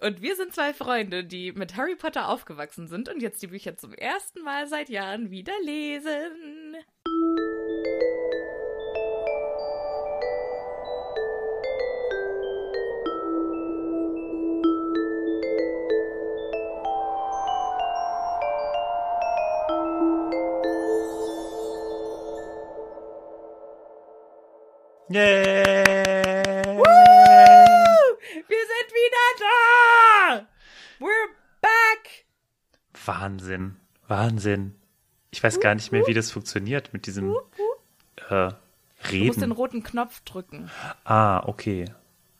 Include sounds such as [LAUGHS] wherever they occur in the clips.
Und wir sind zwei Freunde, die mit Harry Potter aufgewachsen sind und jetzt die Bücher zum ersten Mal seit Jahren wieder lesen. Yeah! Wir sind wieder da! We're back! Wahnsinn, Wahnsinn. Ich weiß gar nicht mehr, wie das funktioniert mit diesem äh, Du musst den Reden. roten Knopf drücken. Ah, okay.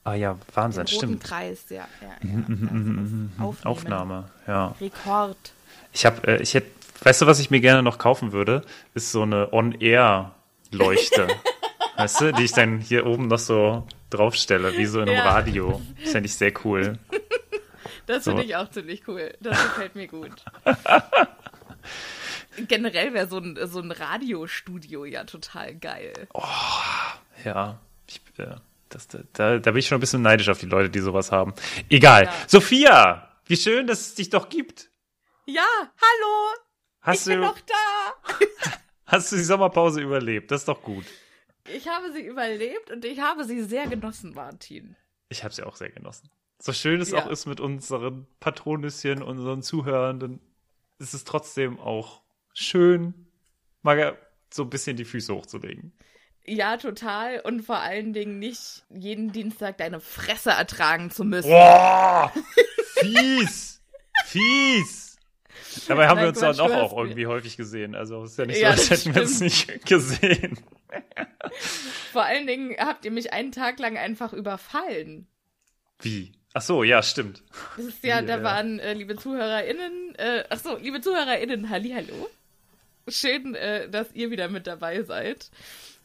Ah ja, Den Wahnsinn, roten stimmt. Kreis, ja. ja, ja. Aufnehmen. Aufnahme, ja. Rekord. Ich habe, äh, ich hätte, weißt du, was ich mir gerne noch kaufen würde? Ist so eine On-Air-Leuchte. [LAUGHS] weißt du, die ich dann hier oben noch so draufstelle, wie so in einem Ja. Radio. Das fände ich sehr cool. [LAUGHS] Das finde ich auch ziemlich cool. Das gefällt mir gut. [LAUGHS] Generell wäre so ein, so ein Radiostudio ja total geil. Ja, ich, äh, das, da, da bin ich schon ein bisschen neidisch auf die Leute, die sowas haben. Egal. Ja. Sophia, wie schön, dass es dich doch gibt. Ja, hallo! Hast ich bin du, noch da! [LAUGHS] hast du die Sommerpause überlebt? Das ist doch gut. Ich habe sie überlebt und ich habe sie sehr genossen, Martin. Ich habe sie auch sehr genossen. So schön es Ja. auch ist mit unseren Patronüschen, unseren Zuhörenden, ist es trotzdem auch schön, mal so ein bisschen die Füße hochzulegen. Ja, total. Und vor allen Dingen nicht jeden Dienstag deine Fresse ertragen zu müssen. Boah! Fies! Fies! Dabei haben Nein, wir uns dann du auch, irgendwie häufig gesehen. Also es ist ja nicht Ja, so, als das hätten wir uns nicht gesehen. Vor allen Dingen habt ihr mich einen Tag lang einfach überfallen. Wie? Ach so, ja, stimmt. Das ist ja, da waren äh, liebe ZuhörerInnen, äh, ach so, liebe ZuhörerInnen, hallihallo. Schön, äh, dass ihr wieder mit dabei seid.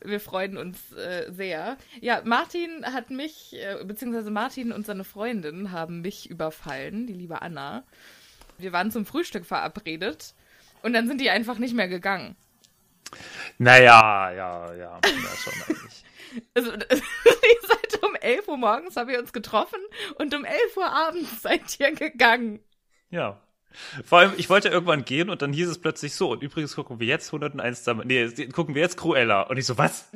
Wir freuen uns äh, sehr. Ja, Martin hat mich, äh, beziehungsweise Martin und seine Freundin haben mich überfallen, die liebe Anna. Wir waren zum Frühstück verabredet und dann sind die einfach nicht mehr gegangen. Naja, ja, ja, ja, schon eigentlich. [LAUGHS] Also, [LAUGHS] ihr seid um 11 Uhr morgens, haben wir uns getroffen und um 11 Uhr abends [LAUGHS] seid ihr gegangen. Ja. Vor allem, ich wollte irgendwann gehen und dann hieß es plötzlich so, und übrigens gucken wir jetzt 101 Dam- nee, gucken wir jetzt Cruella. Und ich so, was?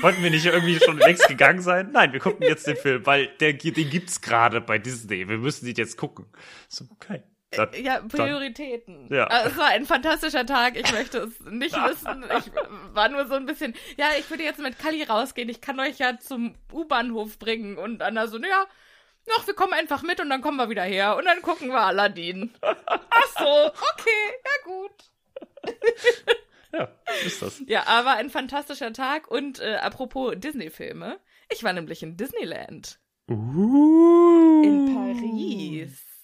Wollten wir nicht irgendwie schon längst [LAUGHS] gegangen sein? Nein, wir gucken jetzt den Film, weil der, den gibt's gerade bei Disney. Wir müssen den jetzt gucken. So, okay. Dann, Ja, Prioritäten. Ja. Äh, Es war ein fantastischer Tag. Ich möchte es nicht wissen. Ich war nur so ein bisschen, ja, ich würde jetzt mit Kali rausgehen. Ich kann euch ja zum U-Bahnhof bringen. Und Anna so, ja, noch, wir kommen einfach mit und dann kommen wir wieder her. Und dann gucken wir Aladdin. Ach so, okay, ja gut. ja, ist das. Ja, aber ein fantastischer Tag. Und äh, apropos Disney-Filme. Ich war nämlich in Disneyland. Uh. in Paris.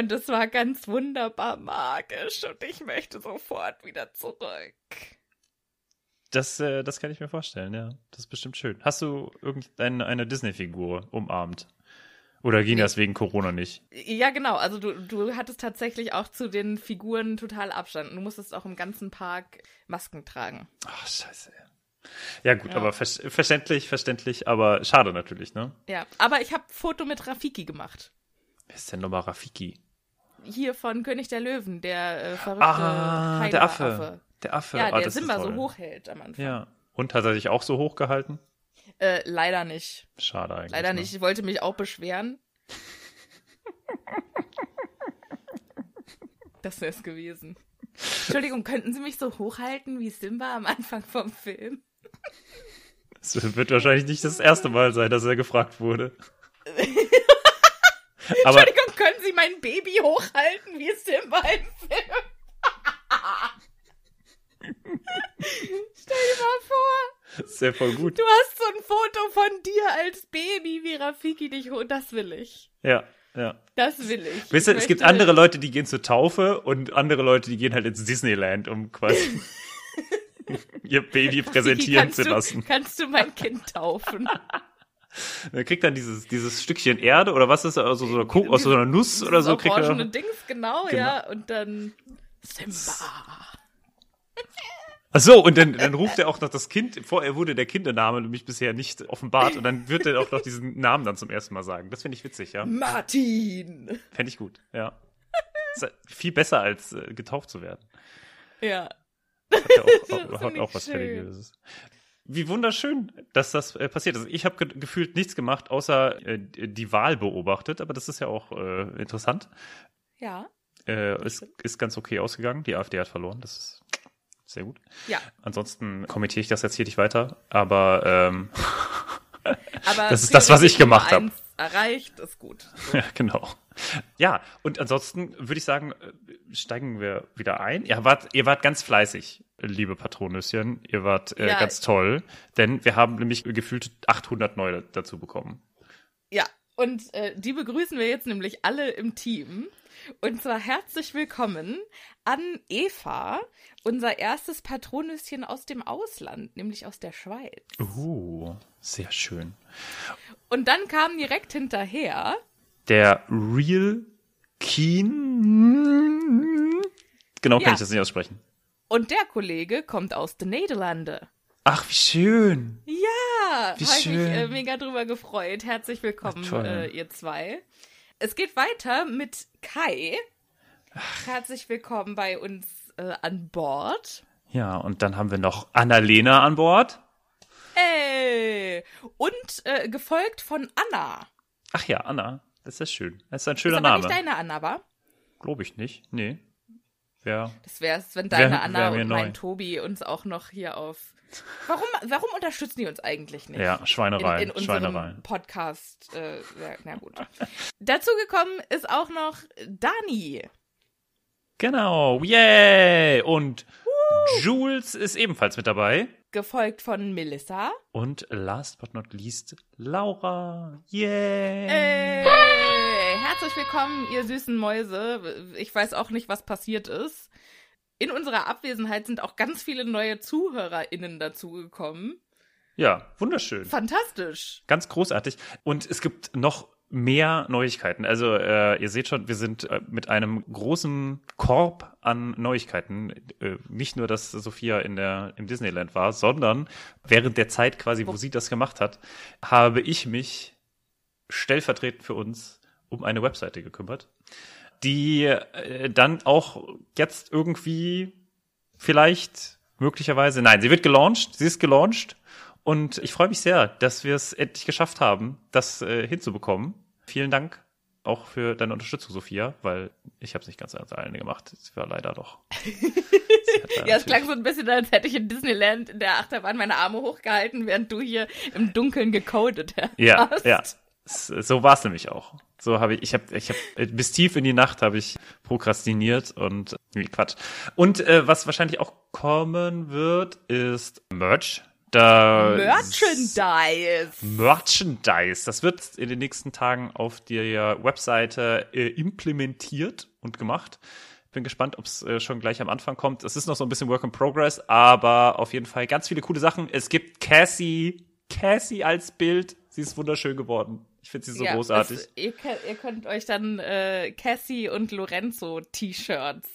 Und es war ganz wunderbar magisch und ich möchte sofort wieder zurück. Das, äh, das kann ich mir vorstellen, ja. Das ist bestimmt schön. Hast du irgendeine eine Disney-Figur umarmt? Oder ging das wegen Corona nicht? Ja, genau. Also du, du hattest tatsächlich auch zu den Figuren total Abstand. Du musstest auch im ganzen Park Masken tragen. Ach, scheiße. Ja gut, aber ver verständlich, verständlich, aber schade natürlich, ne? Ja, aber ich habe Foto mit Rafiki gemacht. Wer ist denn nochmal Rafiki? Hier von König der Löwen, der äh, verrückte Ah, der Affe. Heiler-Affe. Der Affe. Ja, Ah, der Simba so toll. hochhält am Anfang. Ja. Und hat er sich auch so hochgehalten? Äh, leider nicht. Schade eigentlich. Leider ne? nicht. Ich wollte mich auch beschweren. [LAUGHS] das wäre es gewesen. Entschuldigung, könnten Sie mich so hochhalten wie Simba am Anfang vom Film? Es wird wahrscheinlich nicht das erste Mal sein, dass er gefragt wurde. [LAUGHS] [LAUGHS] aber Entschuldigung, können Sie mein Baby hochhalten wie Simba im Film? [LAUGHS] Stell dir mal vor, ist ja voll gut. du hast so ein Foto von dir als Baby, wie Rafiki dich hoch. Das will ich. Ja, ja. Das will ich. Wisst ihr, Ich es gibt andere Leute, die gehen zur Taufe und andere Leute, die gehen halt ins Disneyland, um quasi [LAUGHS] ihr Baby präsentieren zu du, lassen. Kannst du mein Kind taufen? [LAUGHS] Er kriegt dann dieses, dieses Stückchen Erde oder was ist das? Also so eine aus so einer Nuss oder so kriegt er. Dings, genau, Genau. ja. Und dann Simba. Ach so, und dann, dann ruft er auch noch das Kind, vorher wurde der Kindername nämlich bisher nicht offenbart und dann wird er auch noch diesen Namen dann zum ersten Mal sagen. Das finde ich witzig, ja. Martin. Fände ich gut, ja. Ja viel besser als äh, getauft zu werden. Ja. Hat ja auch, [LAUGHS] auch, hat auch was. Religiöses. Wie wunderschön, dass das äh, passiert ist. Ich habe ge gefühlt nichts gemacht, außer äh, die Wahl beobachtet, aber das ist ja auch äh, interessant. Ja. Äh, ist, ist ganz okay ausgegangen. Die AfD hat verloren. Das ist sehr gut. Ja. Ansonsten kommentiere ich das jetzt hier nicht weiter, aber ähm, Aber [LAUGHS] Das ist das, was ich gemacht hab. eins Erreicht, ist gut. [LAUGHS] ja, genau. Ja, und ansonsten würde ich sagen, äh, steigen wir wieder ein. Ihr wart, ihr wart ganz fleißig, liebe Patronüschen. Ihr wart äh, Ja. ganz toll, denn wir haben nämlich gefühlt 800 neue dazu bekommen. Ja. Und äh, die begrüßen wir jetzt nämlich alle im Team. Und zwar herzlich willkommen an Eva, unser erstes Patronüschen aus dem Ausland, nämlich aus der Schweiz. Uh, sehr schön. Und dann kam direkt hinterher Der Real Keen. Genau kann Ja. ich das nicht aussprechen. und der Kollege kommt aus den Niederlande. Ach, wie schön. Ja, Wie habe ich mich äh, mega drüber gefreut. Herzlich willkommen, Ach, äh, ihr zwei. Es geht weiter mit Kai. Herzlich willkommen bei uns äh, an Bord. Ja, und dann haben wir noch Annalena an Bord. Ey! Und äh, gefolgt von Anna. Ach ja, Anna. Das ist schön. Das ist ein Das schöner ist aber Name. nicht deine Anna, war? Glaube ich nicht. Nee. Wer? Das wär's, wenn deine Wär- Anna wär und mein neu. Tobi uns auch noch hier auf. Warum, warum unterstützen die uns eigentlich nicht? Ja, Schweinerei. in, in unserem Schweinerei. Podcast. Äh, ja, na gut. [LAUGHS] Dazu gekommen ist auch noch Dani. Genau. Yay! Und Jules ist ebenfalls mit dabei. Gefolgt von Melissa. Und last but not least, Laura. Yay! Hey, herzlich willkommen, ihr süßen Mäuse. Ich weiß auch nicht, was passiert ist. In unserer Abwesenheit sind auch ganz viele neue ZuhörerInnen dazugekommen. Ja, wunderschön. Fantastisch. Ganz großartig. Und es gibt noch mehr Neuigkeiten. Also äh, ihr seht schon, wir sind äh, mit einem großen Korb an Neuigkeiten. Äh, nicht nur, dass Sophia in der im Disneyland war, sondern während der Zeit quasi, wo sie das gemacht hat, habe ich mich stellvertretend für uns um eine Webseite gekümmert, die äh, dann auch jetzt irgendwie vielleicht möglicherweise, nein, sie wird gelauncht, sie ist gelauncht und ich freue mich sehr, dass wir es endlich geschafft haben, das äh, hinzubekommen. Vielen Dank auch für deine Unterstützung, Sophia, weil ich habe es nicht ganz alleine gemacht. Es war leider doch. [LAUGHS] Ja, es klang so ein bisschen, als hätte ich in Disneyland in der Achterbahn meine Arme hochgehalten, während du hier im Dunkeln gecodet hast. Ja, ja. So war es nämlich auch. So habe ich, ich habe, ich habe bis tief in die Nacht habe ich prokrastiniert und nee, Quatsch. Und äh, was wahrscheinlich auch kommen wird, ist Merch. Da Merchandise. Merchandise. Das wird in den nächsten Tagen auf der Webseite äh, implementiert und gemacht. Bin gespannt, ob es äh, schon gleich am Anfang kommt. Es ist noch so ein bisschen Work in Progress, aber auf jeden Fall ganz viele coole Sachen. Es gibt Cassie, Cassie als Bild. Sie ist wunderschön geworden. Ich finde sie so Ja, großartig. es- ihr, könnt- ihr könnt euch dann äh, Cassie und Lorenzo T-Shirts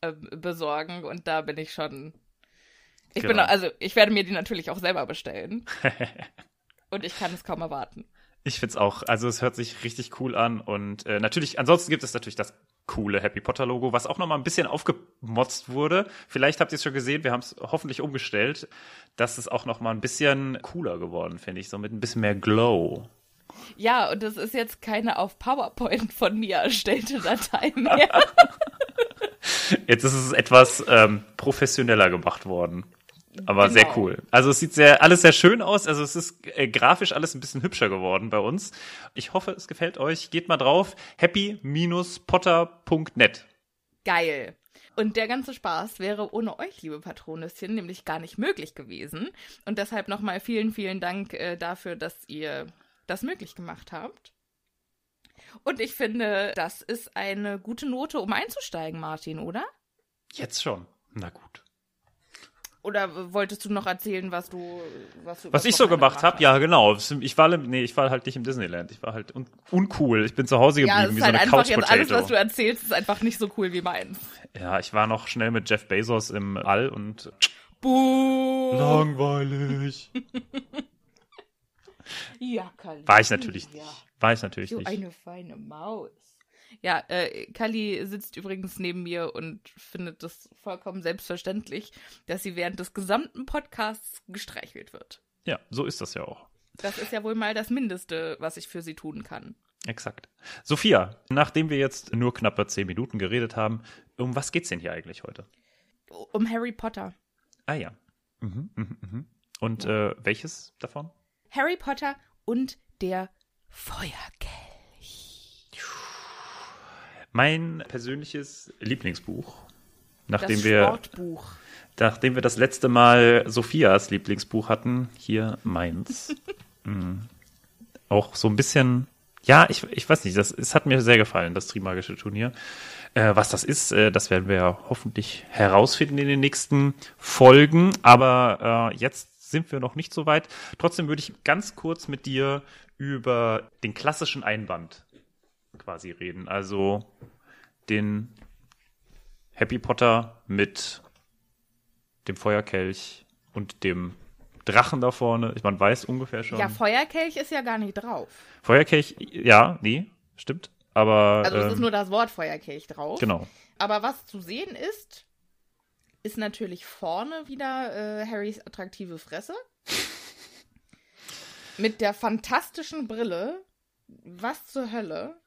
ähm, besorgen und da bin ich schon. Ich bin Genau. also ich werde mir die natürlich auch selber bestellen [LAUGHS] und ich kann es kaum erwarten. Ich find's auch, also es hört sich richtig cool an und äh, natürlich, ansonsten gibt es natürlich das coole Happy Potter Logo, was auch noch mal ein bisschen aufgemotzt wurde. Vielleicht habt ihr es schon gesehen, wir haben es hoffentlich umgestellt. Das ist auch noch mal ein bisschen cooler geworden, finde ich, so mit ein bisschen mehr Glow. Ja, und das ist jetzt keine auf PowerPoint von mir erstellte Datei mehr. [LAUGHS] Jetzt ist es etwas ähm, professioneller gemacht worden. Aber Genau. sehr cool. Also es sieht sehr, alles sehr schön aus. Also es ist äh, grafisch alles ein bisschen hübscher geworden bei uns. Ich hoffe, es gefällt euch. Geht mal drauf. happy-potter.net. Geil. Und der ganze Spaß wäre ohne euch, liebe Patronüschen, nämlich gar nicht möglich gewesen. Und deshalb nochmal vielen, vielen Dank äh, dafür, dass ihr das möglich gemacht habt. Und ich finde, das ist eine gute Note, um einzusteigen, Martin, oder? Jetzt schon. Na gut. Oder wolltest du noch erzählen, was du was, du Was ich so gemacht habe, ja genau. Ich war, nee, ich war halt nicht im Disneyland. Ich war halt un uncool. Ich bin zu Hause Ja, geblieben wie ist so halt eine einfach Couch jetzt alles, was du Potato. erzählst, ist einfach nicht so cool wie meins. Ja, ich war noch schnell mit Jeff Bezos im All und Buh. langweilig. [LAUGHS] Ja, Kali. War ich natürlich Ja. nicht. War ich natürlich Du nicht. eine feine Maus. Ja, äh, Kali sitzt übrigens neben mir und findet das vollkommen selbstverständlich, dass sie während des gesamten Podcasts gestreichelt wird. Ja, so ist das ja auch. Das ist ja wohl mal das Mindeste, was ich für sie tun kann. Exakt. Sophia, nachdem wir jetzt nur knappe zehn Minuten geredet haben, um was geht's denn hier eigentlich heute? Um Harry Potter. Ah ja. Mhm, mhm, mhm. Und äh, welches davon? Harry Potter und der Feuerkelch. Mein persönliches Lieblingsbuch. Nachdem das wir, Sportbuch. nachdem wir das letzte Mal Sophias Lieblingsbuch hatten, hier meins. [LAUGHS] Mhm. Auch so ein bisschen, ja, ich, ich weiß nicht, das, es hat mir sehr gefallen, das Trimagische Turnier. Äh, was das ist, äh, das werden wir ja hoffentlich herausfinden in den nächsten Folgen. Aber äh, jetzt sind wir noch nicht so weit. Trotzdem würde ich ganz kurz mit dir über den klassischen Einband quasi reden. Also den Happy Potter mit dem Feuerkelch und dem Drachen da vorne. Man weiß ungefähr schon. Ja, Feuerkelch ist ja gar nicht drauf. Feuerkelch, ja, nee, stimmt. Aber Also es ähm, ist nur das Wort Feuerkelch drauf. genau. Aber was zu sehen ist, ist natürlich vorne wieder äh, Harrys attraktive Fresse. [LAUGHS] Mit der fantastischen Brille. Was zur Hölle?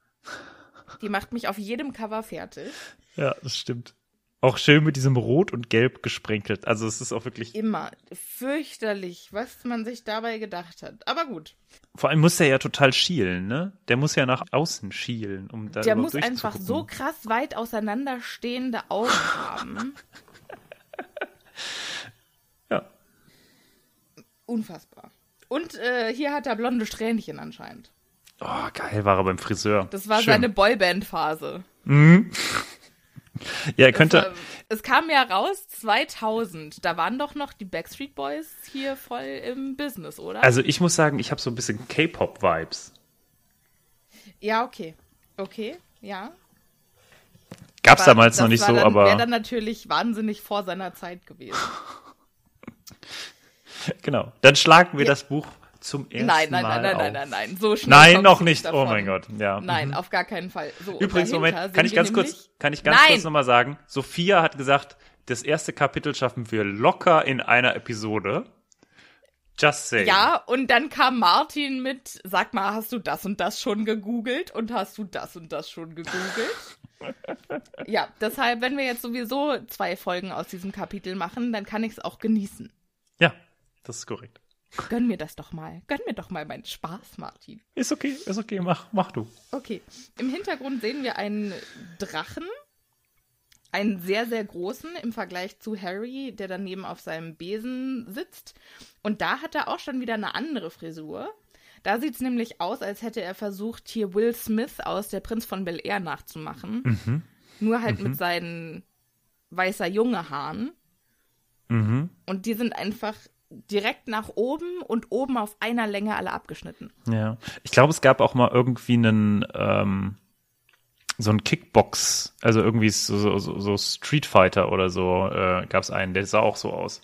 Die macht mich auf jedem Cover fertig. Ja, das stimmt. Auch schön mit diesem Rot und Gelb gesprenkelt. Also es ist auch wirklich. Immer fürchterlich, was man sich dabei gedacht hat. Aber gut, Vor allem muss er ja total schielen, ne? Der muss ja nach außen schielen, um da der muss einfach so krass weit auseinanderstehende Augen haben. [LAUGHS] Ja. Unfassbar. Und äh, hier hat er blonde Strähnchen anscheinend. Oh, geil, war er beim Friseur. Das war Schön. seine Boyband-Phase. [LAUGHS] Ja, er könnte. Ähm, Es kam ja raus 2000. Da waren doch noch die Backstreet Boys hier voll im Business, oder? Also ich muss sagen, ich habe so ein bisschen K-Pop-Vibes. ja, okay. Okay, ja. Gab's Aber damals noch nicht so, dann, aber Wäre dann natürlich wahnsinnig vor seiner Zeit gewesen. [LAUGHS] genau. Dann schlagen wir Ja. das Buch zum ersten Nein, nein, Mal nein, nein, auf. nein, nein, nein. So schnell Nein, noch nicht. Oh davon. mein Gott, ja. Nein, Mhm. auf gar keinen Fall. So, Übrigens, Moment, kann ich ganz kurz, kann ich ganz Nein! kurz nochmal sagen, Sophia hat gesagt, das erste Kapitel schaffen wir locker in einer Episode. Just saying. Ja, und dann kam Martin mit, sag mal, hast du das und das schon gegoogelt und hast du das und das schon gegoogelt? Ja, deshalb, wenn wir jetzt sowieso zwei Folgen aus diesem Kapitel machen, dann kann ich es auch genießen. Ja, das ist korrekt. Gönn mir das doch mal. Gönn mir doch mal meinen Spaß, Martin. Ist okay, ist okay, mach, mach du. Okay, im Hintergrund sehen wir einen Drachen. Einen sehr, sehr großen im Vergleich zu Harry, der daneben auf seinem Besen sitzt. Und da hat er auch schon wieder eine andere Frisur. Da sieht es nämlich aus, als hätte er versucht, hier Will Smith aus Der Prinz von Bel Air nachzumachen. Nur halt mit seinen weißer Junge Haaren. Und die sind einfach direkt nach oben und oben auf einer Länge alle abgeschnitten. Ja. Ich glaube, es gab auch mal irgendwie einen, ähm, so ein Kickbox, also irgendwie so, so, so Street Fighter oder so, äh, gab es einen, der sah auch so aus.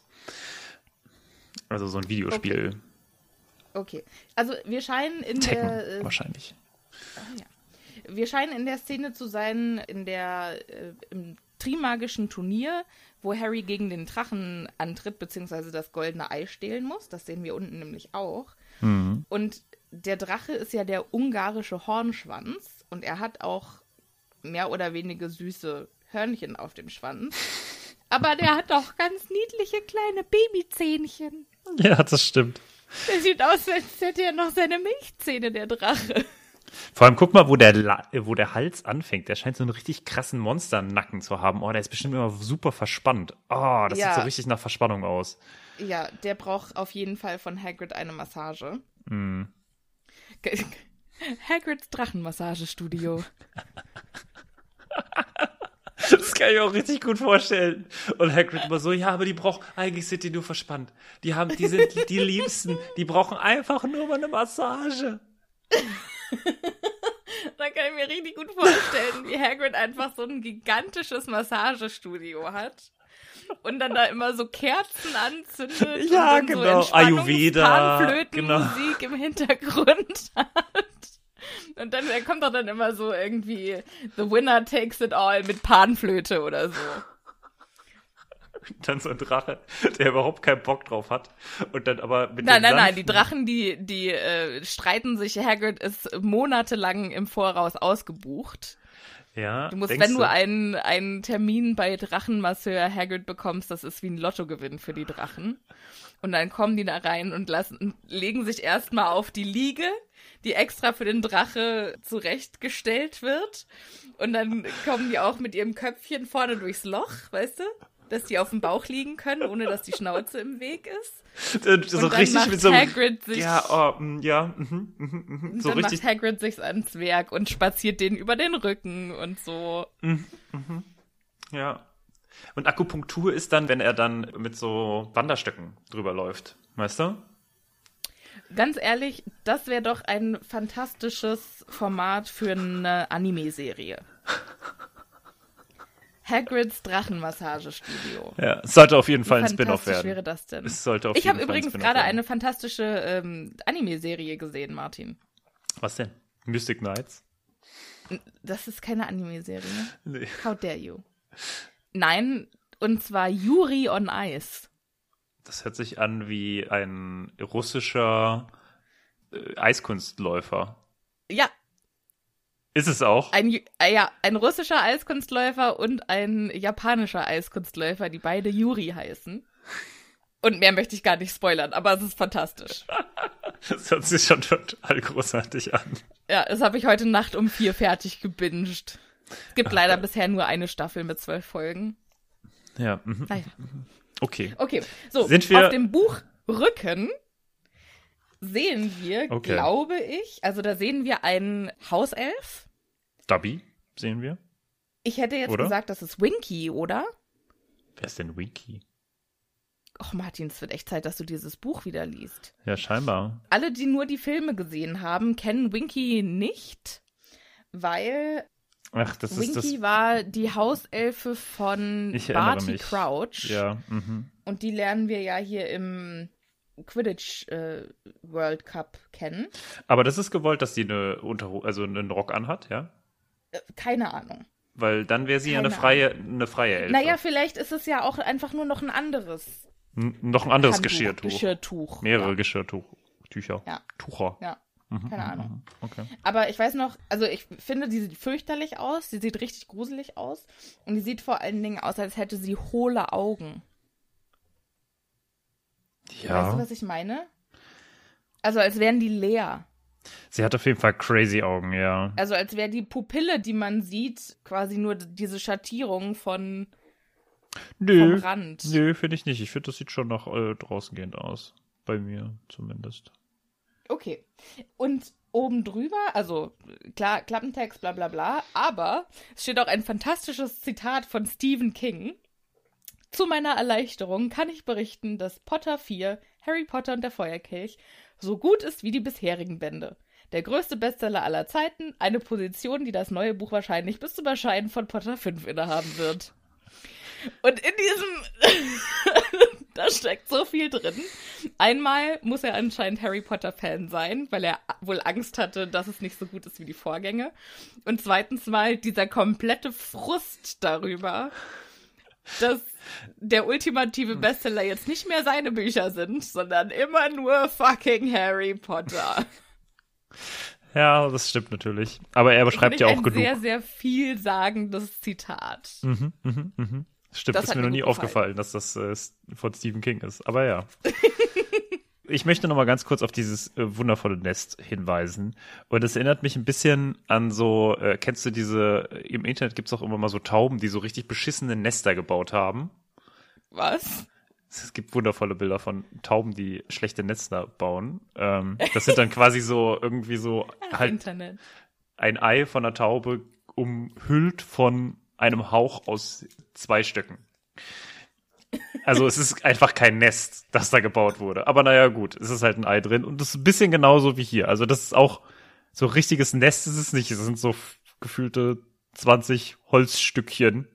Also so ein Videospiel. Okay. Also wir scheinen in Tekken, der äh, wahrscheinlich. wir scheinen in der Szene zu sein, in der äh, im Trimagischen Turnier, wo Harry gegen den Drachen antritt, beziehungsweise das goldene Ei stehlen muss. Das sehen wir unten nämlich auch. Und der Drache ist ja der ungarische Hornschwanz und er hat auch mehr oder weniger süße Hörnchen auf dem Schwanz. Aber der hat auch ganz niedliche kleine Babyzähnchen. Ja, das stimmt. Der sieht aus, als hätte er noch seine Milchzähne, der Drache. Vor allem guck mal, wo der, La wo der Hals anfängt. Der scheint so einen richtig krassen Monsternacken zu haben. Oh, der ist bestimmt immer super verspannt. Oh, das Ja. sieht so richtig nach Verspannung aus. Ja, der braucht auf jeden Fall von Hagrid eine Massage. Ge- Hagrids Drachenmassagestudio. [LAUGHS] Das kann ich mir auch richtig gut vorstellen. Und Hagrid immer so, ja, aber die brauchen, eigentlich sind die nur verspannt. Die haben, die sind die Liebsten. Die brauchen einfach nur mal eine Massage. [LAUGHS] Da kann ich mir richtig gut vorstellen, wie Hagrid einfach so ein gigantisches Massagestudio hat. Und dann da immer so Kerzen anzündet. Ja, und dann genau. So Ayurveda, Flötenmusik im Hintergrund [LAUGHS] hat. Und dann da kommt doch dann immer so irgendwie The Winner Takes It All mit Panflöte oder so. Dann so ein Drache, der überhaupt keinen Bock drauf hat. Und dann aber mit Nein, nein, nein, die Drachen, die, die äh, streiten sich. Hagrid ist monatelang im Voraus ausgebucht. Ja, Du musst, wenn du einen, einen Termin bei Drachenmasseur Hagrid bekommst, das ist wie ein Lottogewinn für die Drachen. Und dann kommen die da rein und lassen, legen sich erstmal auf die Liege, die extra für den Drache zurechtgestellt wird. Und dann kommen die auch mit ihrem Köpfchen vorne durchs Loch, weißt du? Dass die auf dem Bauch liegen können, ohne dass die Schnauze im Weg ist. Äh, so Und dann richtig macht mit so Hagrid sich ja, oh, mm, ja, mhm, mhm, mhm, Und so dann richtig, macht Hagrid sich's ans Werk und spaziert den über den Rücken und so. ja. Und Akupunktur ist dann, wenn er dann mit so Wanderstöcken drüber läuft, weißt du? Ganz ehrlich, das wäre doch ein fantastisches Format für eine Anime-Serie. Hagrids Drachenmassagestudio. Ja, es sollte auf jeden Fall ein Spin-off werden. wäre das denn? Es sollte auf ich habe übrigens gerade werden. eine fantastische ähm, Anime-Serie gesehen, Martin. Was denn? Mystic Knights? Das ist keine Anime-Serie. Nee. How dare you? Nein, und zwar Yuri on Ice. Das hört sich an wie ein russischer äh, Eiskunstläufer. Ja, Ist es auch? ein, äh, ja, ein russischer Eiskunstläufer und ein japanischer Eiskunstläufer, die beide Yuri heißen. Und mehr möchte ich gar nicht spoilern, aber es ist fantastisch. [LAUGHS] Das hört sich schon total großartig an. Ja, das habe ich heute Nacht um vier fertig gebinged. Es gibt leider [LAUGHS] bisher nur eine Staffel mit zwölf Folgen. Ja, mhm. Naja. Okay. Okay, so, Sind wir- auf dem Buchrücken sehen wir, Okay. glaube ich, also da sehen wir einen Hauself. Dubby sehen wir. Ich hätte jetzt Oder? gesagt, das ist Winky, oder? Wer ist denn Winky? Och, Martin, es wird echt Zeit, dass du dieses Buch wieder liest. Ja, scheinbar. Alle, die nur die Filme gesehen haben, kennen Winky nicht, weil Ach, das ist das. Winky war die Hauselfe von Ich Barty mich. Crouch. Ja, mhm. Und die lernen wir ja hier im Quidditch äh, World Cup kennen. Aber das ist gewollt, dass die eine Unterho also einen Rock anhat, ja? Äh, keine Ahnung. Weil dann wäre sie ja eine freie, eine freie Elfe. Naja, vielleicht ist es ja auch einfach nur noch ein anderes N noch ein anderes Handtuch, Geschirrtuch. Geschirrtuch. Mehrere Ja. Geschirrtuch. Tücher. Ja. Tucher. ja. Keine Ahnung. Okay. Aber ich weiß noch, also ich finde, die sieht fürchterlich aus. Die sieht richtig gruselig aus. Und die sieht vor allen Dingen aus, als hätte sie hohle Augen. Ja. Weißt du, was ich meine? Also als wären die leer. Sie hat auf jeden Fall crazy Augen, ja. Also als wäre die Pupille, die man sieht, quasi nur diese Schattierung von Nö. vom Rand. Nö, finde ich nicht. Ich finde, das sieht schon nach äh, draußen gehend aus. Bei mir zumindest. Okay. Und oben drüber, also klar, Klappentext, bla bla bla, aber es steht auch ein fantastisches Zitat von Stephen King. zu meiner Erleichterung kann ich berichten, dass Potter 4, Harry Potter und der Feuerkelch, so gut ist wie die bisherigen Bände. Der größte Bestseller aller Zeiten, eine Position, die das neue Buch wahrscheinlich bis zum Erscheinen von Potter 5 innehaben wird. Und in diesem, [LAUGHS] da steckt so viel drin. Einmal muss er anscheinend Harry Potter Fan sein, weil er wohl Angst hatte, dass es nicht so gut ist wie die Vorgänge. Und zweitens mal dieser komplette Frust darüber, dass der ultimative Bestseller jetzt nicht mehr seine Bücher sind, sondern immer nur fucking Harry Potter. Ja, das stimmt natürlich. Aber er beschreibt ja auch ein genug. sehr, sehr vielsagendes Zitat. Mhm, mhm, mhm. Stimmt, Das ist mir noch nie gefallen. aufgefallen, dass das äh, von Stephen King ist. Aber ja. [LAUGHS] ich möchte noch mal ganz kurz auf dieses äh, wundervolle Nest hinweisen. Und es erinnert mich ein bisschen an so, äh, kennst du diese, äh, im Internet gibt's auch immer mal so Tauben, die so richtig beschissene Nester gebaut haben. Was? Es gibt wundervolle Bilder von Tauben, die schlechte Nester bauen. Ähm, das sind dann [LAUGHS] quasi so irgendwie so halt Internet. ein Ei von einer Taube umhüllt von einem Hauch aus zwei Stöcken. Also es ist einfach kein Nest, das da gebaut wurde. Aber naja, gut, es ist halt ein Ei drin und das ist ein bisschen genauso wie hier. Also das ist auch so richtiges Nest ist es nicht. Es sind so gefühlte 20 Holzstückchen,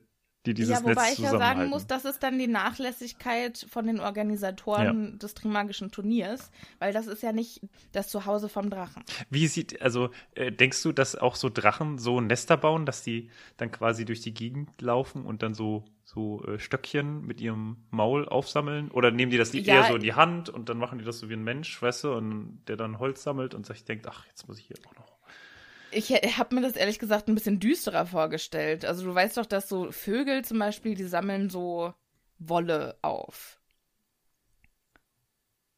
die dieses ja, wobei Netz ich ja sagen muss, das ist dann die Nachlässigkeit von den Organisatoren des Trimagischen Turniers, weil das ist ja nicht das Zuhause vom Drachen. Wie sieht, also äh, denkst du, dass auch so Drachen so Nester bauen, dass die dann quasi durch die Gegend laufen und dann so so äh, Stöckchen mit ihrem Maul aufsammeln? Oder nehmen die das Ja. eher so in die Hand und dann machen die das so wie ein Mensch, weißt du, und der dann Holz sammelt und sich denkt, ach, jetzt muss ich hier auch noch. Ich habe mir das ehrlich gesagt ein bisschen düsterer vorgestellt. Also du weißt doch, dass so Vögel zum Beispiel, die sammeln so Wolle auf.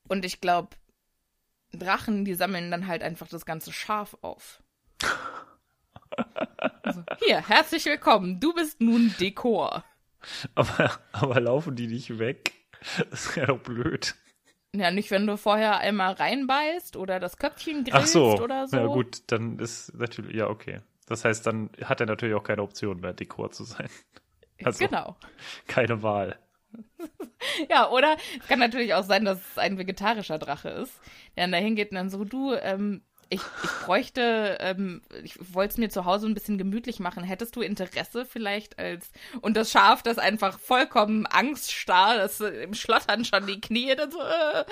Und ich glaube, Drachen, die sammeln dann halt einfach das ganze Schaf auf. Also, hier, herzlich willkommen. Du bist nun Dekor. Aber, aber laufen die nicht weg? Das wäre doch blöd. Ja, nicht, wenn du vorher einmal reinbeißt oder das Köpfchen grillst Ach so. oder so. Ja gut, dann ist natürlich, ja okay. Das heißt, dann hat er natürlich auch keine Option mehr, Dekor zu sein. Also Genau. keine Wahl. [LAUGHS] Ja, oder es kann natürlich auch sein, dass es ein vegetarischer Drache ist, der dann dahin geht und dann so, du, ähm, ich, ich bräuchte, ähm, ich wollte es mir zu Hause ein bisschen gemütlich machen. Hättest du Interesse vielleicht als und das Schaf, das einfach vollkommen angststarr, das äh, im Schlottern schon die Knie, dann so, äh,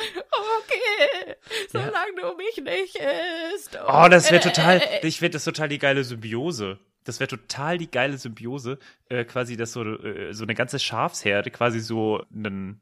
okay, solange du mich nicht isst. Oh, das wäre Äh, total, äh, äh. ich finde das total die geile Symbiose. Das wäre total die geile Symbiose, äh, quasi, dass so, äh, so eine ganze Schafsherde quasi so einen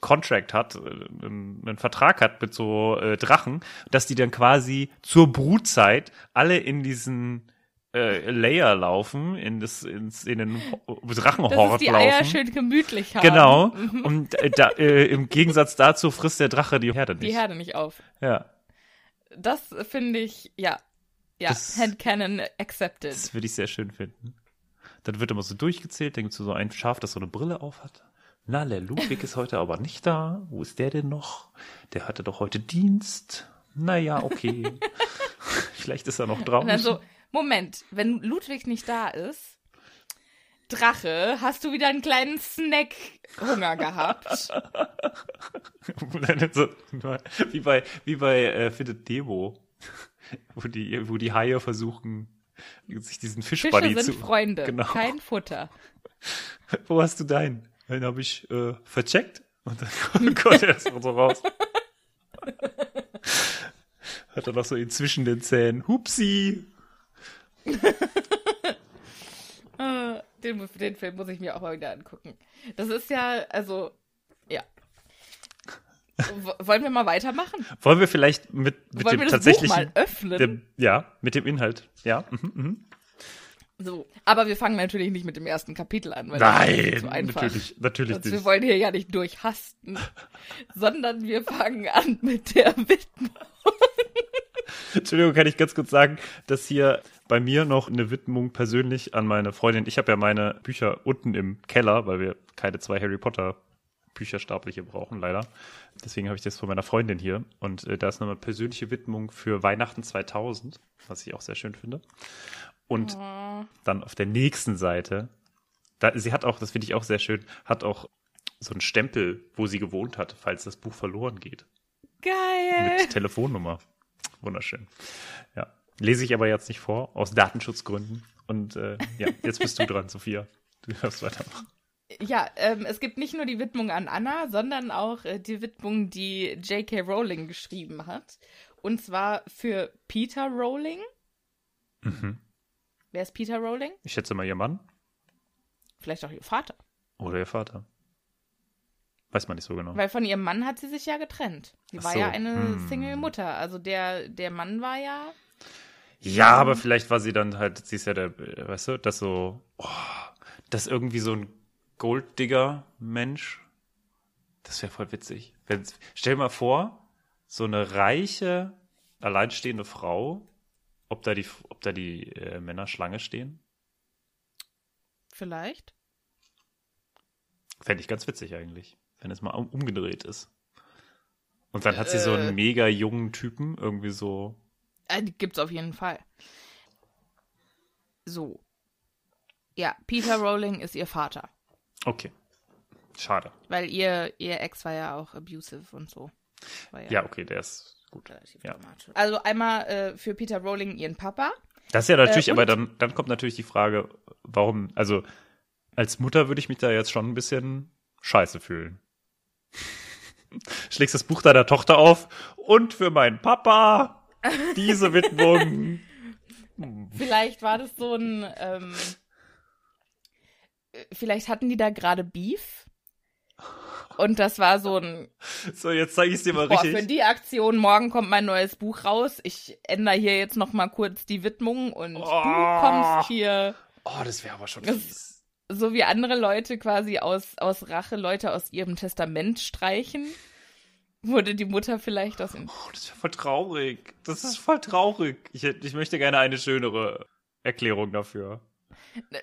Contract hat, äh, einen, Vertrag hat mit so äh, Drachen, dass die dann quasi zur Brutzeit alle in diesen äh, Layer laufen, in das, ins, in den Ho- Dass es Drachenhort die Eier laufen. schön gemütlich haben. Genau. Und äh, da, äh, im Gegensatz dazu frisst der Drache die Herde nicht. Die Herde nicht auf. Ja. Das finde ich, ja. Ja, Das- Handcanon accepted. Das würde ich sehr schön finden. Dann wird immer so durchgezählt, dann gibt es so ein Schaf, das so eine Brille auf hat. Na, der Ludwig ist heute aber nicht da. Wo ist der denn noch? Der hatte doch heute Dienst. Naja, okay. [LAUGHS] Vielleicht ist er noch draußen. dann so, Moment, wenn Ludwig nicht da ist, Drache, hast du wieder einen kleinen Snack-Hunger gehabt? [LAUGHS] wie bei, wie bei äh, Findet Nemo, wo die, wo die Haie versuchen, sich diesen Fischbuddy Fische zu. sind Freunde, Genau. kein Futter. Wo hast du deinen? Den habe ich äh, vercheckt und dann [LAUGHS] kommt er erst mal so raus. [LAUGHS] Hat er noch so inzwischen den Zähnen. Hupsi! Äh, [LAUGHS] Den, den Film muss ich mir auch mal wieder angucken. Das ist ja, also, ja. Wollen wir mal weitermachen? Wollen wir vielleicht mit, mit Wollen dem wir das Buch tatsächlichen. mal öffnen? Dem, ja, mit dem Inhalt. Ja. Mhm, mhm. So, aber wir fangen natürlich nicht mit dem ersten Kapitel an, weil Nein, das ist zu einfach. natürlich, natürlich nicht. wir wollen hier ja nicht durchhasten, [LAUGHS] sondern wir fangen an mit der Widmung. Entschuldigung, kann ich ganz kurz sagen, dass hier bei mir noch eine Widmung persönlich an meine Freundin. Ich habe ja meine Bücher unten im Keller, weil wir keine zwei Harry Potter Bücherstapel hier brauchen, leider. Deswegen habe ich das von meiner Freundin hier. Und äh, da ist nochmal persönliche Widmung für Weihnachten 2000, was ich auch sehr schön finde. Und dann auf der nächsten Seite, da, sie hat auch, das finde ich auch sehr schön, hat auch so ein Stempel, wo sie gewohnt hat, falls das Buch verloren geht. Geil. Mit Telefonnummer. Wunderschön. Ja. Lese ich aber jetzt nicht vor, aus Datenschutzgründen. Und äh, ja, jetzt bist du [LAUGHS] dran, Sophia. Du darfst weitermachen. Ja, ähm, es gibt nicht nur die Widmung an Anna, sondern auch äh, die Widmung, die J.K. Rowling geschrieben hat. Und zwar für Peter Rowling. Mhm. Wer ist Peter Rowling? Ich schätze mal ihr Mann Vielleicht auch ihr Vater. oder ihr Vater. Weiß man nicht so genau. Weil von ihrem Mann hat sie sich ja getrennt. Sie Ach war so, ja eine hm. Single-Mutter. Also der, der Mann war ja. Ja, aber vielleicht war sie dann halt, sie ist ja der, weißt du, das so, oh, das irgendwie so ein Golddigger-Mensch. Das wäre voll witzig. Wenn, stell dir mal vor, so eine reiche, alleinstehende Frau, ob da die, ob da die äh, Männer Schlange stehen. Vielleicht. Fände ich ganz witzig eigentlich, wenn es mal um, umgedreht ist. Und dann hat sie so Äh. einen mega jungen Typen, irgendwie so. Äh, die gibt's auf jeden Fall. So. Ja, Peter Rowling ist ihr Vater. Okay. Schade. Weil ihr, ihr Ex war ja auch abusive und so. War Ja, okay, der ist gut. relativ Ja. dramatisch. Also einmal äh, für Peter Rowling ihren Papa. Das ist ja natürlich, Äh, aber dann, dann kommt natürlich die Frage, warum, also als Mutter würde ich mich da jetzt schon ein bisschen scheiße fühlen. Schlägst das Buch deiner Tochter auf und für meinen Papa diese Widmung. [LAUGHS] Vielleicht war das so ein. Ähm, äh, vielleicht hatten die da gerade Beef. Und das war so ein. So, jetzt zeige ich es dir mal Boah, für richtig. die Aktion, morgen kommt mein neues Buch raus. Ich ändere hier jetzt noch mal kurz die Widmung und Oh. du kommst hier, Oh, das wäre aber schon fies. so wie andere Leute quasi aus, aus Rache Leute aus ihrem Testament streichen. Wurde die Mutter vielleicht aus dem. Oh, das wäre voll traurig. Das ist voll traurig. Ich, ich möchte gerne eine schönere Erklärung dafür.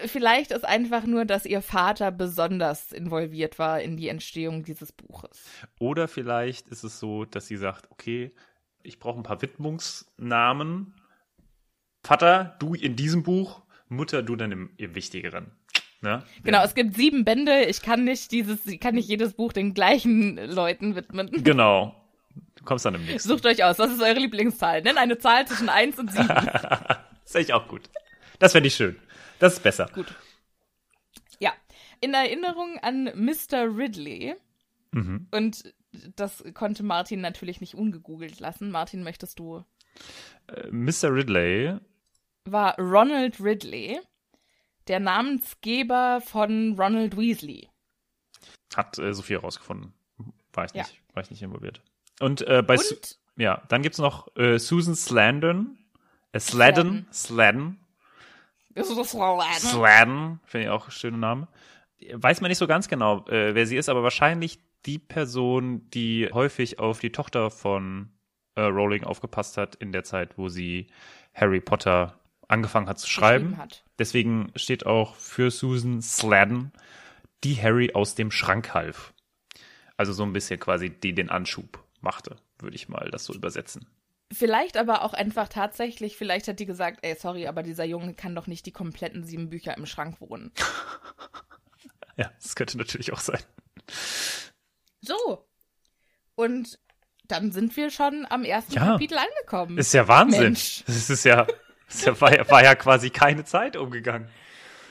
Vielleicht ist einfach nur, dass ihr Vater besonders involviert war in die Entstehung dieses Buches. Oder vielleicht ist es so, dass sie sagt, okay, ich brauche ein paar Widmungsnamen. Vater, du in diesem Buch, Mutter, du dann im, im Wichtigeren. Ne? Genau, Ja. es gibt sieben Bände. Ich kann nicht dieses, ich kann nicht jedes Buch den gleichen Leuten widmen. Genau. Du kommst dann im nächsten. Sucht euch aus, was ist eure Lieblingszahl? Nennt eine Zahl zwischen 1 und 7. [LAUGHS] Das ist echt auch gut. Das fände ich schön. Das ist besser. Gut. Ja. In Erinnerung an Mr. Ridley. Mhm. Und das konnte Martin natürlich nicht ungegoogelt lassen. Martin, möchtest du? Äh, Mr. Ridley, War Ronald Ridley, der Namensgeber von Ronald Weasley. hat äh, Sophia rausgefunden. War ich Ja. nicht, war ich nicht involviert. Und äh, bei Su Und ja, dann gibt's noch äh, Susan Slandon. Äh, Sladden. Sladden. das ist das Roland. Sladden, finde ich auch ein schöner Name. Weiß man nicht so ganz genau, äh, wer sie ist, aber wahrscheinlich die Person, die häufig auf die Tochter von äh, Rowling aufgepasst hat in der Zeit, wo sie Harry Potter angefangen hat zu schreiben. hat. Deswegen steht auch für Susan Sladden, die Harry aus dem Schrank half. Also so ein bisschen quasi, die den Anschub machte, würde ich mal das so übersetzen. Vielleicht aber auch einfach tatsächlich, vielleicht hat die gesagt, ey, sorry, aber dieser Junge kann doch nicht die kompletten sieben Bücher im Schrank wohnen. [LAUGHS] Ja, das könnte natürlich auch sein. So. Und dann sind wir schon am ersten Ja. Kapitel angekommen. Ist ja Wahnsinn. Mensch. Das ist ja, das war, ja, war ja quasi keine Zeit umgegangen.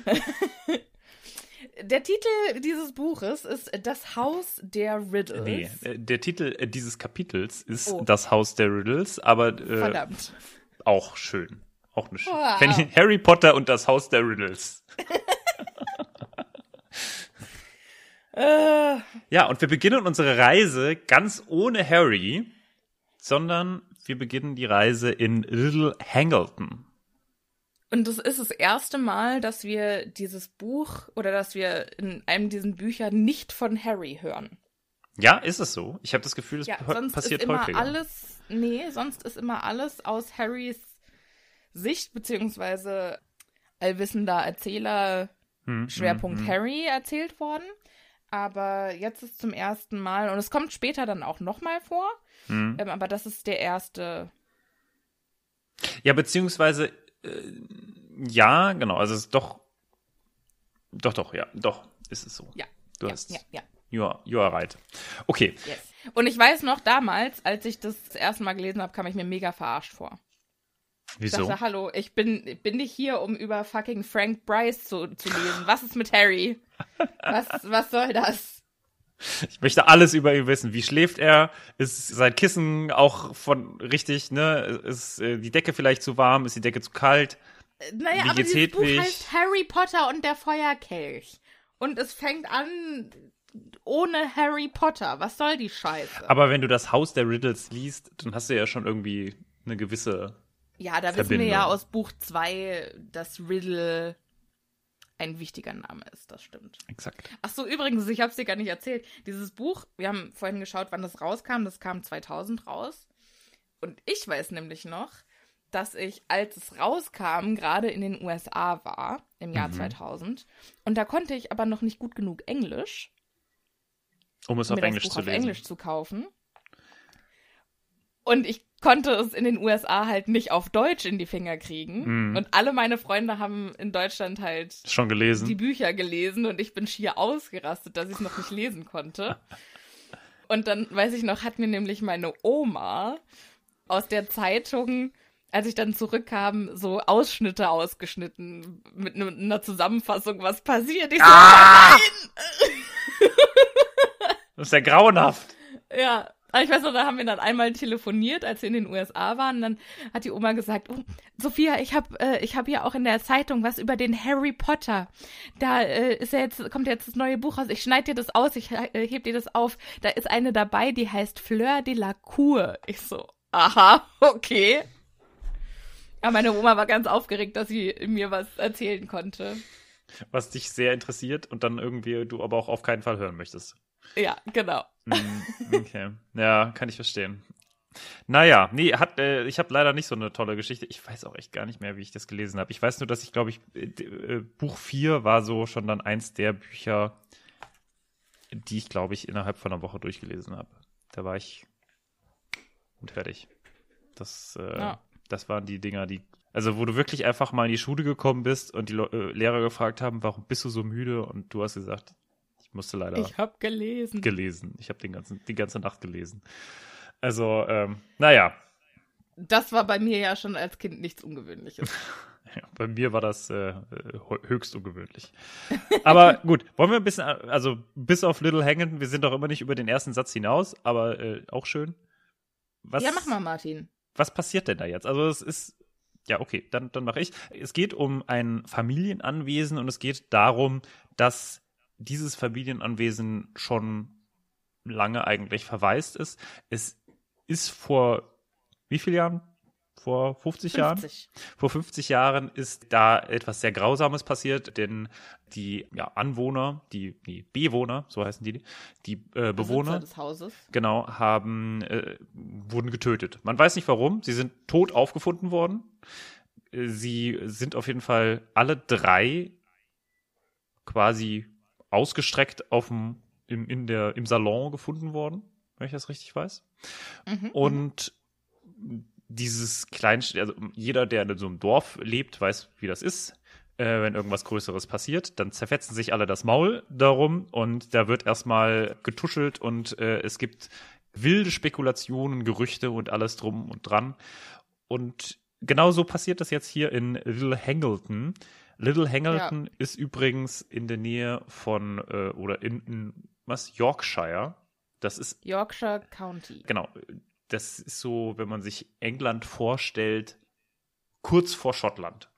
[LAUGHS] Der Titel dieses Buches ist Das Haus der Riddles. Nee, äh, der Titel äh, dieses Kapitels ist Oh. Das Haus der Riddles, aber äh, Verdammt. auch schön. Auch eine schön. Wow. [LAUGHS] Harry Potter und das Haus der Riddles. Äh, Ja, und wir beginnen unsere Reise ganz ohne Harry, sondern wir beginnen die Reise in Little Hangleton. Und das ist das erste Mal, dass wir dieses Buch oder dass wir in einem dieser Bücher nicht von Harry hören. Ja, ist es so? Ich habe das Gefühl, es Ja, sonst passiert ist immer häufiger. alles, nee, sonst ist immer alles aus Harrys Sicht, beziehungsweise allwissender Erzähler, Hm, Schwerpunkt hm, hm. Harry erzählt worden. Aber jetzt ist zum ersten Mal, und es kommt später dann auch nochmal vor, Hm. ähm, aber das ist der erste. Ja, beziehungsweise, äh, ja, genau, also es ist doch, doch, doch, ja, doch, ist es so. Ja. Du ja, hast, ja, ja. You are, you are right. Okay. Yes. Und ich weiß noch, damals, als ich das, das erste Mal gelesen habe, kam ich mir mega verarscht vor. Ich Wieso? dachte, hallo, ich bin, bin nicht hier, um über fucking Frank Bryce zu, zu lesen. Was ist mit Harry? Was, was soll das? Ich möchte alles über ihn wissen. Wie schläft er? Ist sein Kissen auch von richtig, ne? Ist äh, die Decke vielleicht zu warm? Ist die Decke zu kalt? Naja, Wie aber dieses Buch Hedwig? heißt Harry Potter und der Feuerkelch. Und es fängt an ohne Harry Potter. Was soll die Scheiße? Aber wenn du das Haus der Riddles liest, dann hast du ja schon irgendwie eine gewisse. ja, da wissen wir Verbindung. ja aus Buch 2, dass Riddle ein wichtiger Name ist. Das stimmt. Exakt. Ach so, übrigens, ich habe es dir gar nicht erzählt. Dieses Buch, wir haben vorhin geschaut, wann das rauskam. Das kam 2000 raus. Und ich weiß nämlich noch, dass ich, als es rauskam, gerade in den USA war, im Jahr 2000. Und da konnte ich aber noch nicht gut genug Englisch, Um es auf Englisch das Buch zu auf lesen. Englisch zu kaufen. Und ich konnte es in den USA halt nicht auf Deutsch in die Finger kriegen. Mhm. Und alle meine Freunde haben in Deutschland halt Schon gelesen. die Bücher gelesen und ich bin schier ausgerastet, dass ich es noch nicht lesen konnte. Und dann, weiß ich noch, hat mir nämlich meine Oma aus der Zeitung, als ich dann zurückkam, so Ausschnitte ausgeschnitten mit ne- einer Zusammenfassung, was passiert. Ich so, Ah! Das ist ja grauenhaft. Ja, aber ich weiß noch, da haben wir dann einmal telefoniert, als wir in den USA waren. Dann hat die Oma gesagt, oh, Sophia, ich habe äh, ich hab hier auch in der Zeitung was über den Harry Potter. Da äh, ist ja jetzt, kommt jetzt das neue Buch raus. Ich schneide dir das aus, ich äh, heb dir das auf. Da ist eine dabei, die heißt Fleur de la Cour. Ich so, aha, [LAUGHS] okay. Aber meine Oma war ganz aufgeregt, dass sie mir was erzählen konnte. Was dich sehr interessiert und dann irgendwie du aber auch auf keinen Fall hören möchtest. Ja, genau. Mm, Okay. ja, kann ich verstehen. Naja, nee, hat, äh, ich habe leider nicht so eine tolle Geschichte. Ich weiß auch echt gar nicht mehr, wie ich das gelesen habe. Ich weiß nur, dass ich, glaube ich, äh, äh, Buch 4 war so schon dann eins der Bücher, die ich, glaube ich, innerhalb von einer Woche durchgelesen habe. Da war ich gut fertig. Das, äh, Ja. das waren die Dinger, die. Also, wo du wirklich einfach mal in die Schule gekommen bist und die Leu- äh, Lehrer gefragt haben, warum bist du so müde? Und du hast gesagt, ich musste leider Ich habe gelesen. gelesen. Ich habe den ganzen, die ganze Nacht gelesen. Also, ähm, naja, Das war bei mir ja schon als Kind nichts Ungewöhnliches. [LAUGHS] ja, bei mir war das äh, äh, höchst ungewöhnlich. Aber [LAUGHS] gut, wollen wir ein bisschen, also bis auf Little Hangington, wir sind doch immer nicht über den ersten Satz hinaus, aber äh, auch schön. Was, ja, mach mal, Martin. Was passiert denn da jetzt? Also es ist, ja, okay, dann, dann mache ich. Es geht um ein Familienanwesen und es geht darum, dass dieses Familienanwesen schon lange eigentlich verwaist ist. Es ist vor wie vielen Jahren? Vor 50, Jahren? 50. Vor 50 Jahren ist da etwas sehr Grausames passiert, denn die ja, Anwohner, die, die Bewohner, so heißen die, die äh, Bewohner, des Hauses. genau, haben, äh, wurden getötet. Man weiß nicht warum, sie sind tot aufgefunden worden. Äh, Sie sind auf jeden Fall alle drei quasi ausgestreckt auf dem, im, in der, im Salon gefunden worden, wenn ich das richtig weiß. Mhm. Und dieses Kleinst, also jeder, der in so einem Dorf lebt, weiß, wie das ist. Äh, wenn irgendwas Größeres passiert, dann zerfetzen sich alle das Maul darum und da wird erstmal getuschelt und äh, es gibt wilde Spekulationen, Gerüchte und alles drum und dran. Und genauso passiert das jetzt hier in Little Hangleton. Little Hangleton ist übrigens in der Nähe von, äh, oder in, in was, Yorkshire. Das ist Yorkshire County. Genau. Das ist so, wenn man sich England vorstellt, kurz vor Schottland.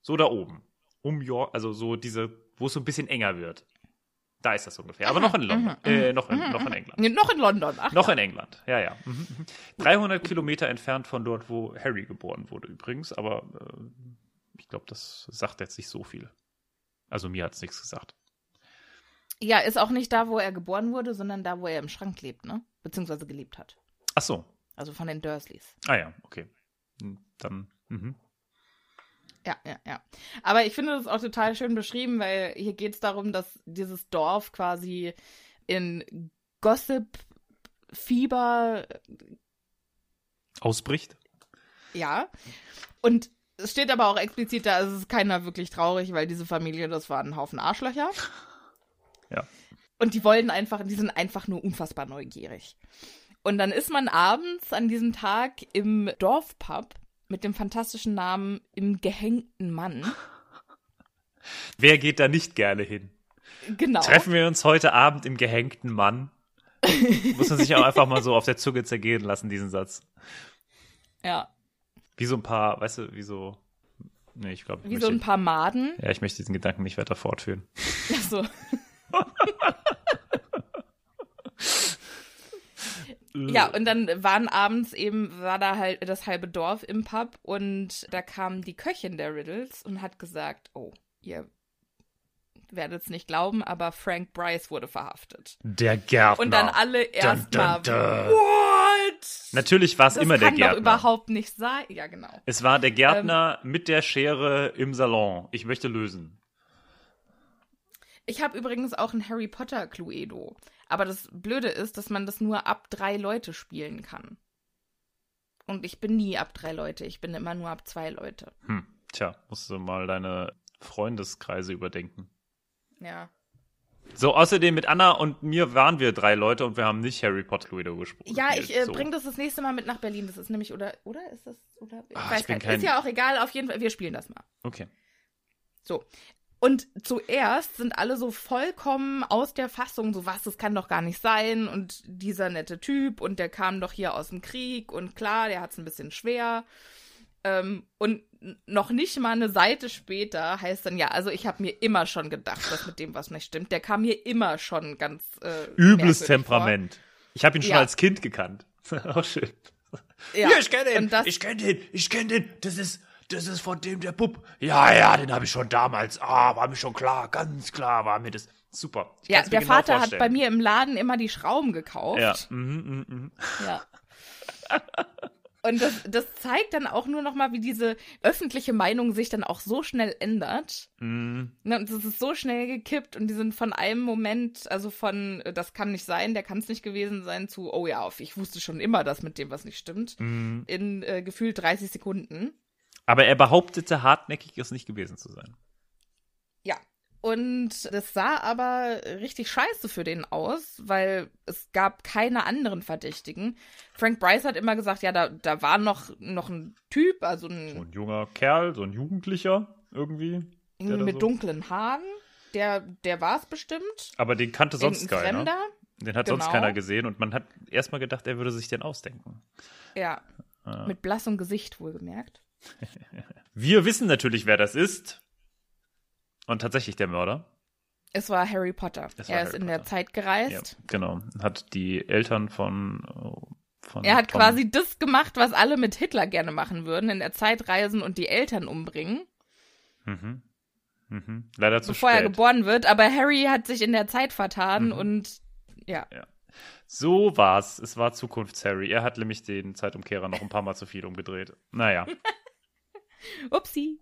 So da oben. Um York, also so diese, wo es so ein bisschen enger wird. Da ist das ungefähr. Aber noch in London. äh, noch, in, noch in England. Nee, noch in London. Ach, Noch in England, ja, ja. Mhm, mhm. 300 Kilometer entfernt von dort, wo Harry geboren wurde übrigens, aber äh, ich glaube, das sagt jetzt nicht so viel. Also mir hat es nichts gesagt. ja, ist auch nicht da, wo er geboren wurde, sondern da, wo er im Schrank lebt, ne? Beziehungsweise gelebt hat. Ach so. Also von den Dursleys. Ah ja, okay. Hm, Dann, mhm. Ja, ja, ja. Aber ich finde das auch total schön beschrieben, weil hier geht es darum, dass dieses Dorf quasi in Gossip-Fieber, ausbricht. ja. Und es steht aber auch explizit da, es ist keiner wirklich traurig, weil diese Familie, das war ein Haufen Arschlöcher. [LAUGHS] Ja. Und die wollen einfach, die sind einfach nur unfassbar neugierig. Und dann ist man abends an diesem Tag im Dorfpub mit dem fantastischen Namen Im gehängten Mann. [LAUGHS] Wer geht da nicht gerne hin? Genau. Treffen wir uns heute Abend im gehängten Mann? [LAUGHS] Muss man sich auch einfach mal so auf der Zunge zergehen lassen, diesen Satz. Ja. Wie so ein paar, weißt du, wie so. Nee, ich glaube. Wie so ein paar Maden. Ja, ich möchte diesen Gedanken nicht weiter fortführen. [LAUGHS] Also. [LAUGHS] ja, und dann waren abends eben, war da halt das halbe Dorf im Pub und da kam die Köchin der Riddles und hat gesagt, oh, ihr werdet es nicht glauben, aber Frank Bryce wurde verhaftet. Der Gärtner. Und dann alle erstmal, what? Natürlich war es Das immer der kann doch Gärtner. überhaupt nicht sein. Ja, genau. Es war der Gärtner Ähm. mit der Schere im Salon. Ich möchte lösen. Ich habe übrigens auch ein Harry Potter Cluedo. Aber das Blöde ist, dass man das nur ab drei Leute spielen kann. Und ich bin nie ab drei Leute. Ich bin immer nur ab zwei Leute. Hm, tja, musst du mal deine Freundeskreise überdenken. Ja. So, außerdem mit Anna und mir waren wir drei Leute und wir haben nicht Harry Potter Cluedo gesprochen. Ja, ich äh, so. bringe das das nächste Mal mit nach Berlin. Das ist nämlich, oder, oder ist das, oder? Ich Ah, weiß ich bin kein- Ist ja auch egal, auf jeden Fall, wir spielen das mal. Okay. So. Und zuerst sind alle so vollkommen aus der Fassung, so was, das kann doch gar nicht sein. Und dieser nette Typ und der kam doch hier aus dem Krieg und klar, der hat es ein bisschen schwer. Ähm, und noch nicht mal eine Seite später heißt dann, ja, also ich habe mir immer schon gedacht, dass mit dem was nicht stimmt. Der kam mir immer schon ganz äh, Übles Temperament. Ich habe ihn schon Ja. als Kind gekannt. [LAUGHS] Auch schön. Vor. Ja. Hier, ich kenne den. Das, Ich kenne den. Ich kenne den. Das ist, das ist von dem der Bub. Ja, ja, den habe ich schon damals. Ah, war mir schon klar. Ganz klar war mir das. Super. Ich ja, der genau Vater hat vorstellen. bei mir im Laden immer die Schrauben gekauft. Ja. Mhm, mhm, mhm. Ja. [LAUGHS] Und das, das zeigt dann auch nur noch mal, wie diese öffentliche Meinung sich dann auch so schnell ändert. Mhm. Ne, und das ist so schnell gekippt und die sind von einem Moment, also von, äh, das kann nicht sein, der kann es nicht gewesen sein, zu, oh ja, ich wusste schon immer, dass mit dem was nicht stimmt, Mhm. in äh, gefühlt 30 Sekunden. Aber er behauptete hartnäckig, es nicht gewesen zu sein. Und das sah aber richtig scheiße für den aus, weil es gab keine anderen Verdächtigen. Frank Bryce hat immer gesagt, ja, da, da war noch, noch ein Typ, also ein So ein junger Kerl, so ein Jugendlicher irgendwie. mit so- dunklen Haaren. Der, der war es bestimmt. Aber den kannte sonst keiner. Fremder. Den hat sonst Genau. keiner gesehen und man hat erstmal gedacht, er würde sich den ausdenken. Ja. Mit blassem Gesicht wohlgemerkt. [LAUGHS] Wir wissen natürlich, wer das ist. Und tatsächlich der Mörder. Es war Harry Potter. War er ist Harry in der Potter. Zeit Ja, gereist. genau. Hat die Eltern von. äh, von Er hat von, quasi das gemacht, was alle mit Hitler gerne machen würden, in der Zeit reisen und die Eltern umbringen, Mhm. Mhm. Leider zu bevor er spät. geboren wird. Aber Harry hat sich in der Zeit vertan Mhm. und ja. So war's. Es war Zukunfts-Harry. Er hat nämlich den Zeitumkehrer noch ein paar Mal zu viel umgedreht. Naja. [LAUGHS] Upsi.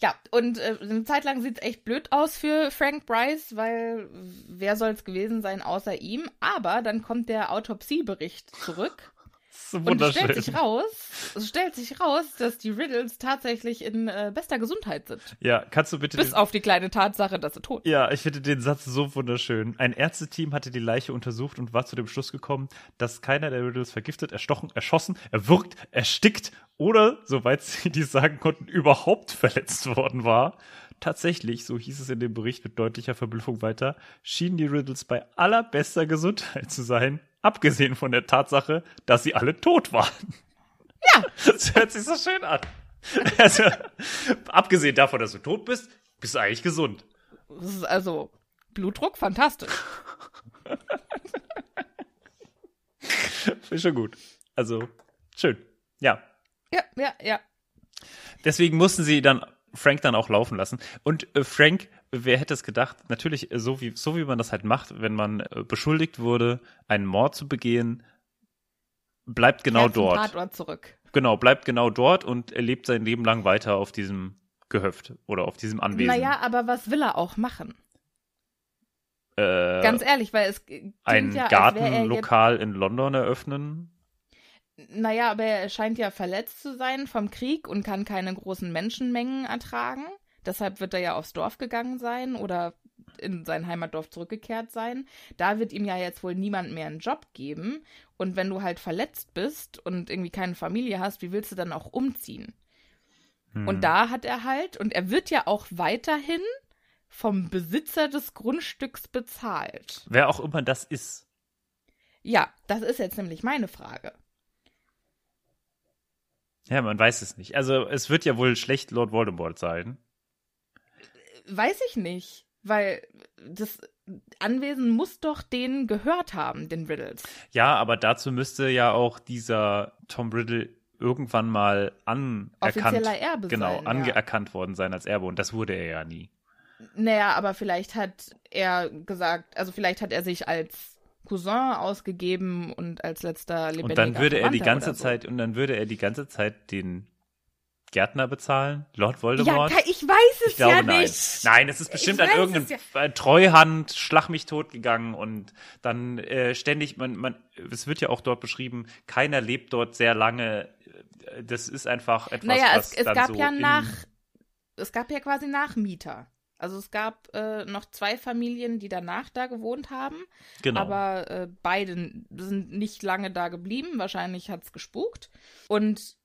Ja, und äh, eine Zeit lang sieht es echt blöd aus für Frank Bryce, weil wer soll es gewesen sein außer ihm? Aber dann kommt der Autopsiebericht zurück So und es stellt sich raus, es stellt sich raus, dass die Riddles tatsächlich in äh, bester Gesundheit sind. Ja, kannst du bitte. Bis auf die kleine Tatsache, dass sie tot sind. Ja, ich finde den Satz so wunderschön. Ein Ärzteteam hatte die Leiche untersucht und war zu dem Schluss gekommen, dass keiner der Riddles vergiftet, erstochen, erschossen, erwürgt, erstickt oder, soweit sie [LAUGHS] dies sagen konnten, überhaupt verletzt worden war. Tatsächlich, so hieß es in dem Bericht mit deutlicher Verblüffung weiter, schienen die Riddles bei allerbester Gesundheit zu sein, abgesehen von der Tatsache, dass sie alle tot waren. Ja. Das hört sich so schön an. Also, abgesehen davon, dass du tot bist, bist du eigentlich gesund. Das ist also Blutdruck, fantastisch. Ich schon gut. Also, schön. Ja. Ja, ja, ja. Deswegen mussten sie dann Frank dann auch laufen lassen. Und äh, Frank, wer hätte es gedacht, natürlich, äh, so wie, so wie man das halt macht, wenn man äh, beschuldigt wurde, einen Mord zu begehen, bleibt genau zum dort. Tatort zurück. Genau, bleibt genau dort und er lebt sein Leben lang weiter auf diesem Gehöft oder auf diesem Anwesen. Naja, aber was will er auch machen? äh, Ganz ehrlich, weil es ein ja, Gartenlokal in London eröffnen. Naja, aber er scheint ja verletzt zu sein vom Krieg und kann keine großen Menschenmengen ertragen. Deshalb wird er ja aufs Dorf gegangen sein oder in sein Heimatdorf zurückgekehrt sein. Da wird ihm ja jetzt wohl niemand mehr einen Job geben. Und wenn du halt verletzt bist und irgendwie keine Familie hast, wie willst du dann auch umziehen? Hm. Und da hat er halt, und er wird ja auch weiterhin vom Besitzer des Grundstücks bezahlt. Wer auch immer das ist. Ja, das ist jetzt nämlich meine Frage. Ja, man weiß es nicht. Also es wird ja wohl schlecht Lord Voldemort sein. Weiß ich nicht, weil das Anwesen muss doch denen gehört haben, den Riddles. Ja, aber dazu müsste ja auch dieser Tom Riddle irgendwann mal anerkannt, Erbe genau, sein, ja. anerkannt worden sein als Erbe und das wurde er ja nie. Naja, aber vielleicht hat er gesagt, also vielleicht hat er sich als Cousin ausgegeben und als letzter lebendiger Und dann würde er die Verwandter ganze so. Zeit und dann würde er die ganze Zeit den Gärtner bezahlen, Lord Ja, Voldemort. Kai, ich weiß es ich glaube ja nein. nicht. Nein, es ist bestimmt an irgendeinem es äh, Treuhand, schlag mich tot gegangen und dann äh, ständig, man, man, es wird ja auch dort beschrieben, keiner lebt dort sehr lange. Äh, Das ist einfach etwas, Naja, was es, es dann gab so ja nach, es gab ja quasi Nachmieter. Also es gab äh, noch zwei Familien, die danach da gewohnt haben, genau. aber äh, beide sind nicht lange da geblieben. Wahrscheinlich hat's gespukt. Und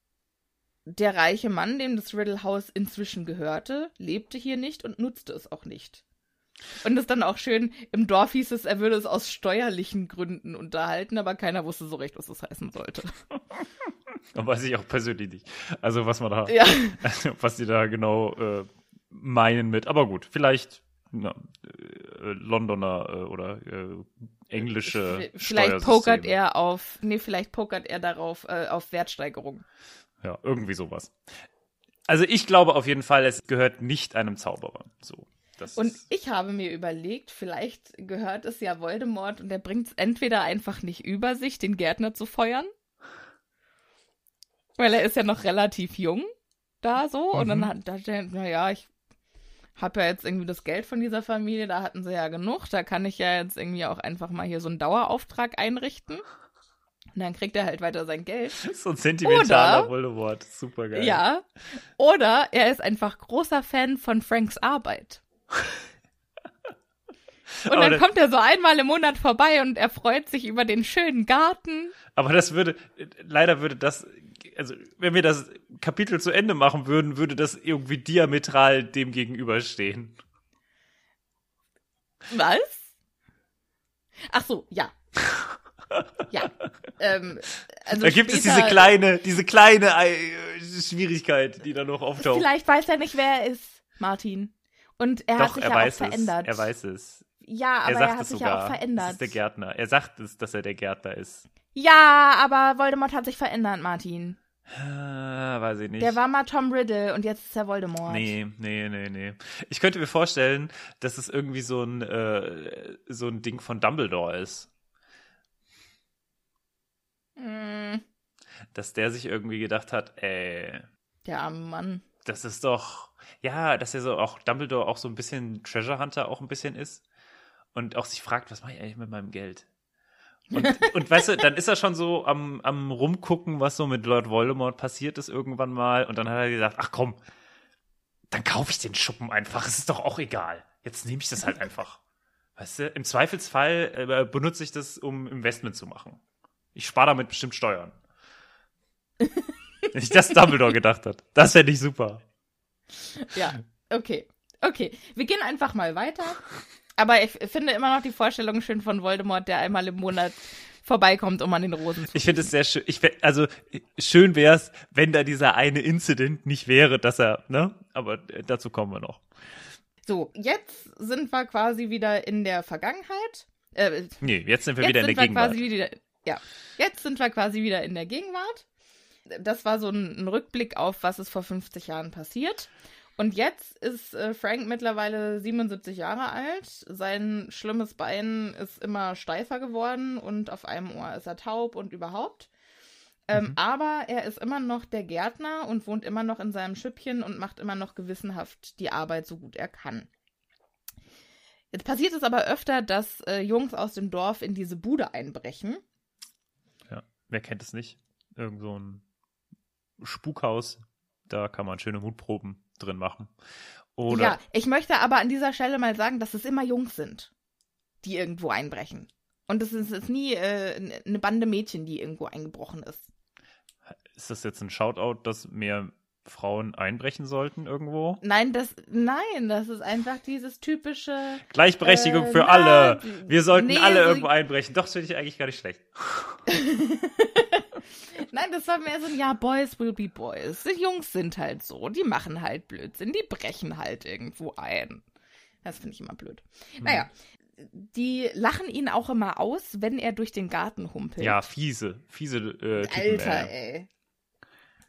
der reiche Mann, dem das Riddle House inzwischen gehörte, lebte hier nicht und nutzte es auch nicht. Und das ist dann auch schön, im Dorf hieß es, er würde es aus steuerlichen Gründen unterhalten, aber keiner wusste so recht, was das heißen sollte. [LAUGHS] Und weiß ich auch persönlich nicht. Also was man da, Ja. [LAUGHS] was die da genau äh, meinen mit. Aber gut, vielleicht na, äh, Londoner äh, oder äh, englische Vielleicht Steuersysteme. pokert er auf, nee, vielleicht pokert er darauf, äh, auf Wertsteigerung. Ja, irgendwie sowas. Also ich glaube auf jeden Fall, es gehört nicht einem Zauberer. So. Das Und ich habe mir überlegt, vielleicht gehört es ja Voldemort und er bringt es entweder einfach nicht über sich, den Gärtner zu feuern. Weil er ist ja noch relativ jung da so. Und Mhm. dann hat dachte er, naja, ich habe ja jetzt irgendwie das Geld von dieser Familie, da hatten sie ja genug. Da kann ich ja jetzt irgendwie auch einfach mal hier so einen Dauerauftrag einrichten. Und dann kriegt er halt weiter sein Geld. [LAUGHS] so ein sentimentaler Oder- Voldemort. Super geil. Ja. Oder er ist einfach großer Fan von Franks Arbeit. [LAUGHS] Und dann kommt er so einmal im Monat vorbei und er freut sich über den schönen Garten. Aber das würde, leider würde das, also wenn wir das Kapitel zu Ende machen würden, würde das irgendwie diametral dem gegenüberstehen. Was? Ach so, ja. [LAUGHS] Ja. Ähm, also Da gibt es später- diese kleine, diese kleine äh, Schwierigkeit, die da noch auftaucht. Vielleicht weiß er nicht, wer er ist, Martin. Und er hat Doch, sich er ja weiß auch verändert. es. Er weiß es. Ja, aber er er, sagt hat es sich sogar. ja auch verändert. Das ist der Gärtner. Er sagt es, dass er der Gärtner ist. Ja, aber Voldemort hat sich verändert, Martin. Ah, weiß ich nicht. Der war mal Tom Riddle und jetzt ist er Voldemort. Nee, nee, nee, nee. Ich könnte mir vorstellen, dass es irgendwie so ein, äh, so ein Ding von Dumbledore ist. Mm, Dass der sich irgendwie gedacht hat, ey, der arme Mann. das ist doch, ja, dass er so auch Dumbledore auch so ein bisschen Treasure Hunter auch ein bisschen ist und auch sich fragt, was mache ich eigentlich mit meinem Geld? Und, [LAUGHS] und weißt du, dann ist er schon so am, am rumgucken, was so mit Lord Voldemort passiert ist irgendwann mal und dann hat er gesagt, ach komm, dann kaufe ich den Schuppen einfach, es ist doch auch egal. Jetzt nehme ich das halt [LAUGHS] einfach. Weißt du, im Zweifelsfall äh, benutze ich das, um Investment zu machen. Ich spare damit bestimmt Steuern. Wenn ich das Dumbledore gedacht hat. Das fände ich super. Ja, okay. Okay, wir gehen einfach mal weiter. Aber ich finde immer noch die Vorstellung schön von Voldemort, der einmal im Monat vorbeikommt, um an den Rosen zu Ich finde es sehr schön. Ich, also schön wäre es, wenn da dieser eine Incident nicht wäre, dass er, ne? Aber äh, dazu kommen wir noch. So, jetzt sind wir quasi wieder in der Vergangenheit. Äh, Nee, jetzt sind wir jetzt wieder in sind der wir Gegenwart. quasi wieder, ja, jetzt sind wir quasi wieder in der Gegenwart. Das war so ein, ein Rückblick auf, was ist vor 50 Jahren passiert. Und jetzt ist äh, Frank mittlerweile 77 Jahre alt. Sein schlimmes Bein ist immer steifer geworden und auf einem Ohr ist er taub und überhaupt. Ähm, Aber er ist immer noch der Gärtner und wohnt immer noch in seinem Schüppchen und macht immer noch gewissenhaft die Arbeit so gut er kann. Jetzt passiert es aber öfter, dass äh, Jungs aus dem Dorf in diese Bude einbrechen. Wer kennt es nicht? Irgend so ein Spukhaus, da kann man schöne Mutproben drin machen. Oder Ja, ich möchte aber an dieser Stelle mal sagen, dass es immer Jungs sind, die irgendwo einbrechen. Und es ist, ist nie äh, eine Bande Mädchen, die irgendwo eingebrochen ist. ist das jetzt ein Shoutout, dass mehr Frauen einbrechen sollten irgendwo? Nein, das, nein, das ist einfach dieses typische. Gleichberechtigung Äh, für na, alle. Wir sollten nee, alle irgendwo einbrechen. Doch, das finde ich eigentlich gar nicht schlecht. [LAUGHS] Nein, das war mehr so ein, ja, Boys will be Boys. Die Jungs sind halt so, die machen halt Blödsinn, die brechen halt irgendwo ein. Das finde ich immer blöd. Naja, die lachen ihn auch immer aus, wenn er durch den Garten humpelt. Ja, fiese, fiese äh, Typen, Alter, ey. ey.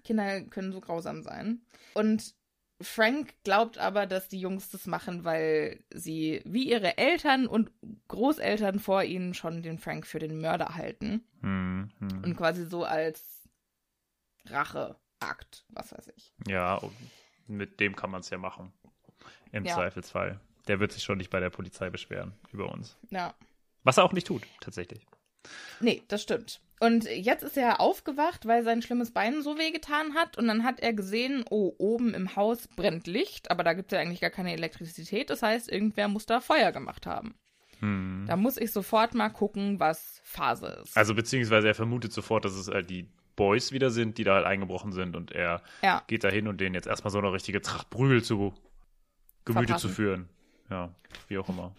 Kinder können so grausam sein. Und Frank glaubt aber, dass die Jungs das machen, weil sie wie ihre Eltern und Großeltern vor ihnen schon den Frank für den Mörder halten. Hm, hm. Und quasi so als Racheakt, was weiß ich. Ja, mit dem kann man es ja machen. Im Ja. Zweifelsfall. Der wird sich schon nicht bei der Polizei beschweren über uns. Ja. Was er auch nicht tut, tatsächlich. Nee, das stimmt. Und jetzt ist er aufgewacht, weil sein schlimmes Bein so wehgetan hat. Und dann hat er gesehen, oh, oben im Haus brennt Licht, aber da gibt es ja eigentlich gar keine Elektrizität. Das heißt, irgendwer muss da Feuer gemacht haben. Hm. Da muss ich sofort mal gucken, was Phase ist. Also beziehungsweise er vermutet sofort, dass es halt die Boys wieder sind, die da halt eingebrochen sind und er ja, geht da hin und denen jetzt erstmal so eine richtige Tracht Prügel zu Gemüte Verpassen. zu führen. Ja, wie auch immer.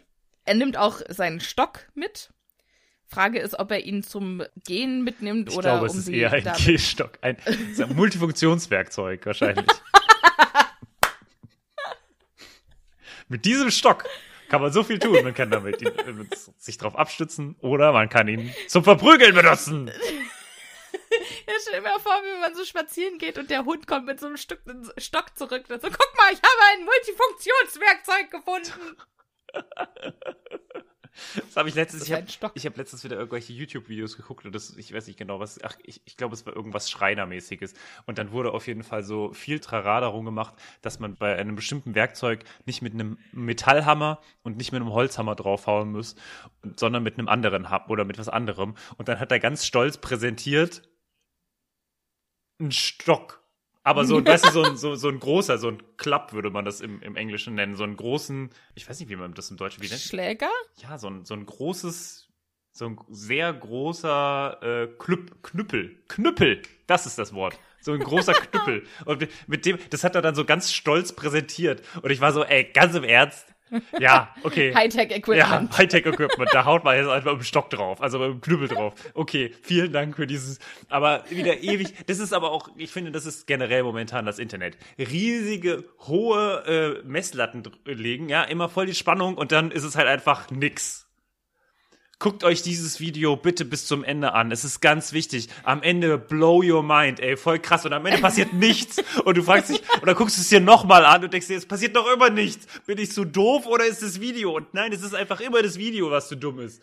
er nimmt auch seinen Stock mit. Frage ist, ob er ihn zum Gehen mitnimmt Ich oder glaube, es um ist sie eher ein [LAUGHS] Gehstock. Ein, ein Multifunktionswerkzeug wahrscheinlich. [LAUGHS] Mit diesem Stock kann man so viel tun. Man kann damit ihn, äh, sich drauf abstützen oder man kann ihn zum Verprügeln benutzen. [LAUGHS] Ja, stell mal vor, wie man so spazieren geht und der Hund kommt mit so einem Stück, Stock zurück und so, guck mal, ich habe ein Multifunktionswerkzeug gefunden. [LAUGHS] Das habe ich letztens. Ich habe hab letztens wieder irgendwelche YouTube-Videos geguckt und das, ich weiß nicht genau was. Ach, ich, ich glaube, es war irgendwas Schreinermäßiges. Und dann wurde auf jeden Fall so viel Trara darum gemacht, dass man bei einem bestimmten Werkzeug nicht mit einem Metallhammer und nicht mit einem Holzhammer draufhauen muss, sondern mit einem anderen Hammer oder mit was anderem. Und dann hat er ganz stolz präsentiert einen Stock. Aber so, weißt du, so ein, so, so ein großer, so ein Klapp würde man das im, im Englischen nennen. So einen großen, ich weiß nicht, wie man das im Deutschen wie nennt. Schläger? Ja, so ein, so ein großes, so ein sehr großer äh, Klüpp, Knüppel. Knüppel, das ist das Wort. So ein großer Knüppel. [LAUGHS] Und mit- mit dem, das hat er dann so ganz stolz präsentiert. Und ich war so, ey, ganz im Ernst. [LAUGHS] Ja, okay. Ja, Hightech-Equipment. Hightech-Equipment. Da haut man jetzt einfach dem Stock drauf, also dem Knüppel drauf. Okay, vielen Dank für dieses, aber wieder ewig. Das ist aber auch, ich finde, das ist generell momentan das Internet. Riesige, hohe äh, Messlatten legen, ja, immer voll die Spannung und dann ist es halt einfach nix. Guckt euch dieses Video bitte bis zum Ende an. Es ist ganz wichtig. Am Ende blow your mind, ey, voll krass. Und am Ende passiert [LAUGHS] nichts. Und du fragst dich, oder guckst es dir nochmal an und denkst dir, es passiert doch immer nichts. Bin ich so doof oder ist das Video? Und nein, es ist einfach immer das Video, was so dumm ist.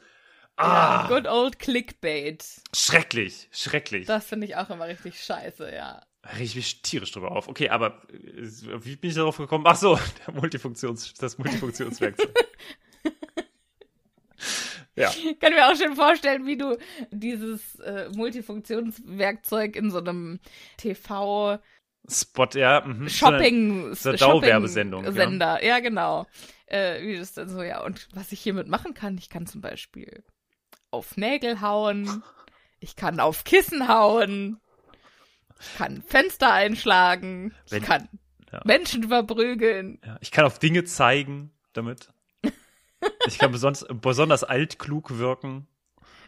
Ah, Good old Clickbait. schrecklich, schrecklich. Das finde ich auch immer richtig scheiße, ja. Da reg ich mich tierisch drüber auf. Okay, aber äh, wie bin ich darauf gekommen? Ach so, [LAUGHS] der Multifunktions, das Multifunktionswerkzeug. [LAUGHS] ja. Ich [LAUGHS] kann mir auch schon vorstellen, wie du dieses äh, Multifunktionswerkzeug in so einem TV Spot, ja. Mhm. Shopping so eine Dauerwerbesendung, ja. Sender, ja genau. Äh, wie das dann so ja und was ich hiermit machen kann, ich kann zum Beispiel auf Nägel hauen, ich kann auf Kissen hauen, ich kann Fenster einschlagen, Wenn- ich kann ja. Menschen verprügeln. Ja, ich kann auf Dinge zeigen damit. Ich kann besonders, besonders altklug wirken.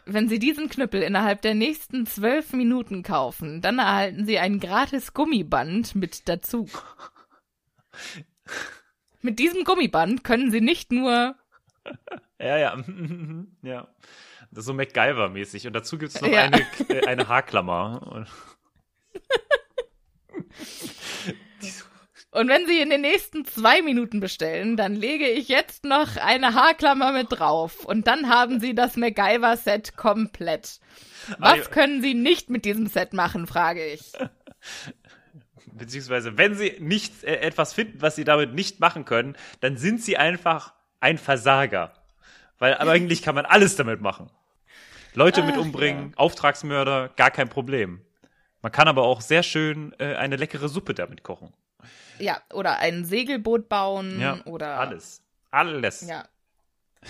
Wenn Sie diesen Knüppel innerhalb der nächsten zwölf Minuten kaufen, dann erhalten Sie ein gratis Gummiband mit dazu. Mit diesem Gummiband können Sie nicht nur Ja, ja. [LAUGHS] ja. Das ist so MacGyver-mäßig. Und dazu gibt's noch Ja. eine, äh, eine Haarklammer. [LAUGHS] [LAUGHS] Und- wenn Sie in den nächsten zwei Minuten bestellen, dann lege ich jetzt noch eine Haarklammer mit drauf. Und dann haben Sie das MacGyver-Set komplett. Was können Sie nicht mit diesem Set machen, frage ich. [LAUGHS] Beziehungsweise, wenn sie nicht äh, etwas finden, was sie damit nicht machen können, dann sind sie einfach ein Versager. Weil aber [LAUGHS] eigentlich kann man alles damit machen. Leute mit Ach, umbringen, Auftragsmörder, gar kein Problem. Man kann aber auch sehr schön äh, eine leckere Suppe damit kochen. Ja, oder ein Segelboot bauen Ja, oder alles. Alles. Ja. [LAUGHS]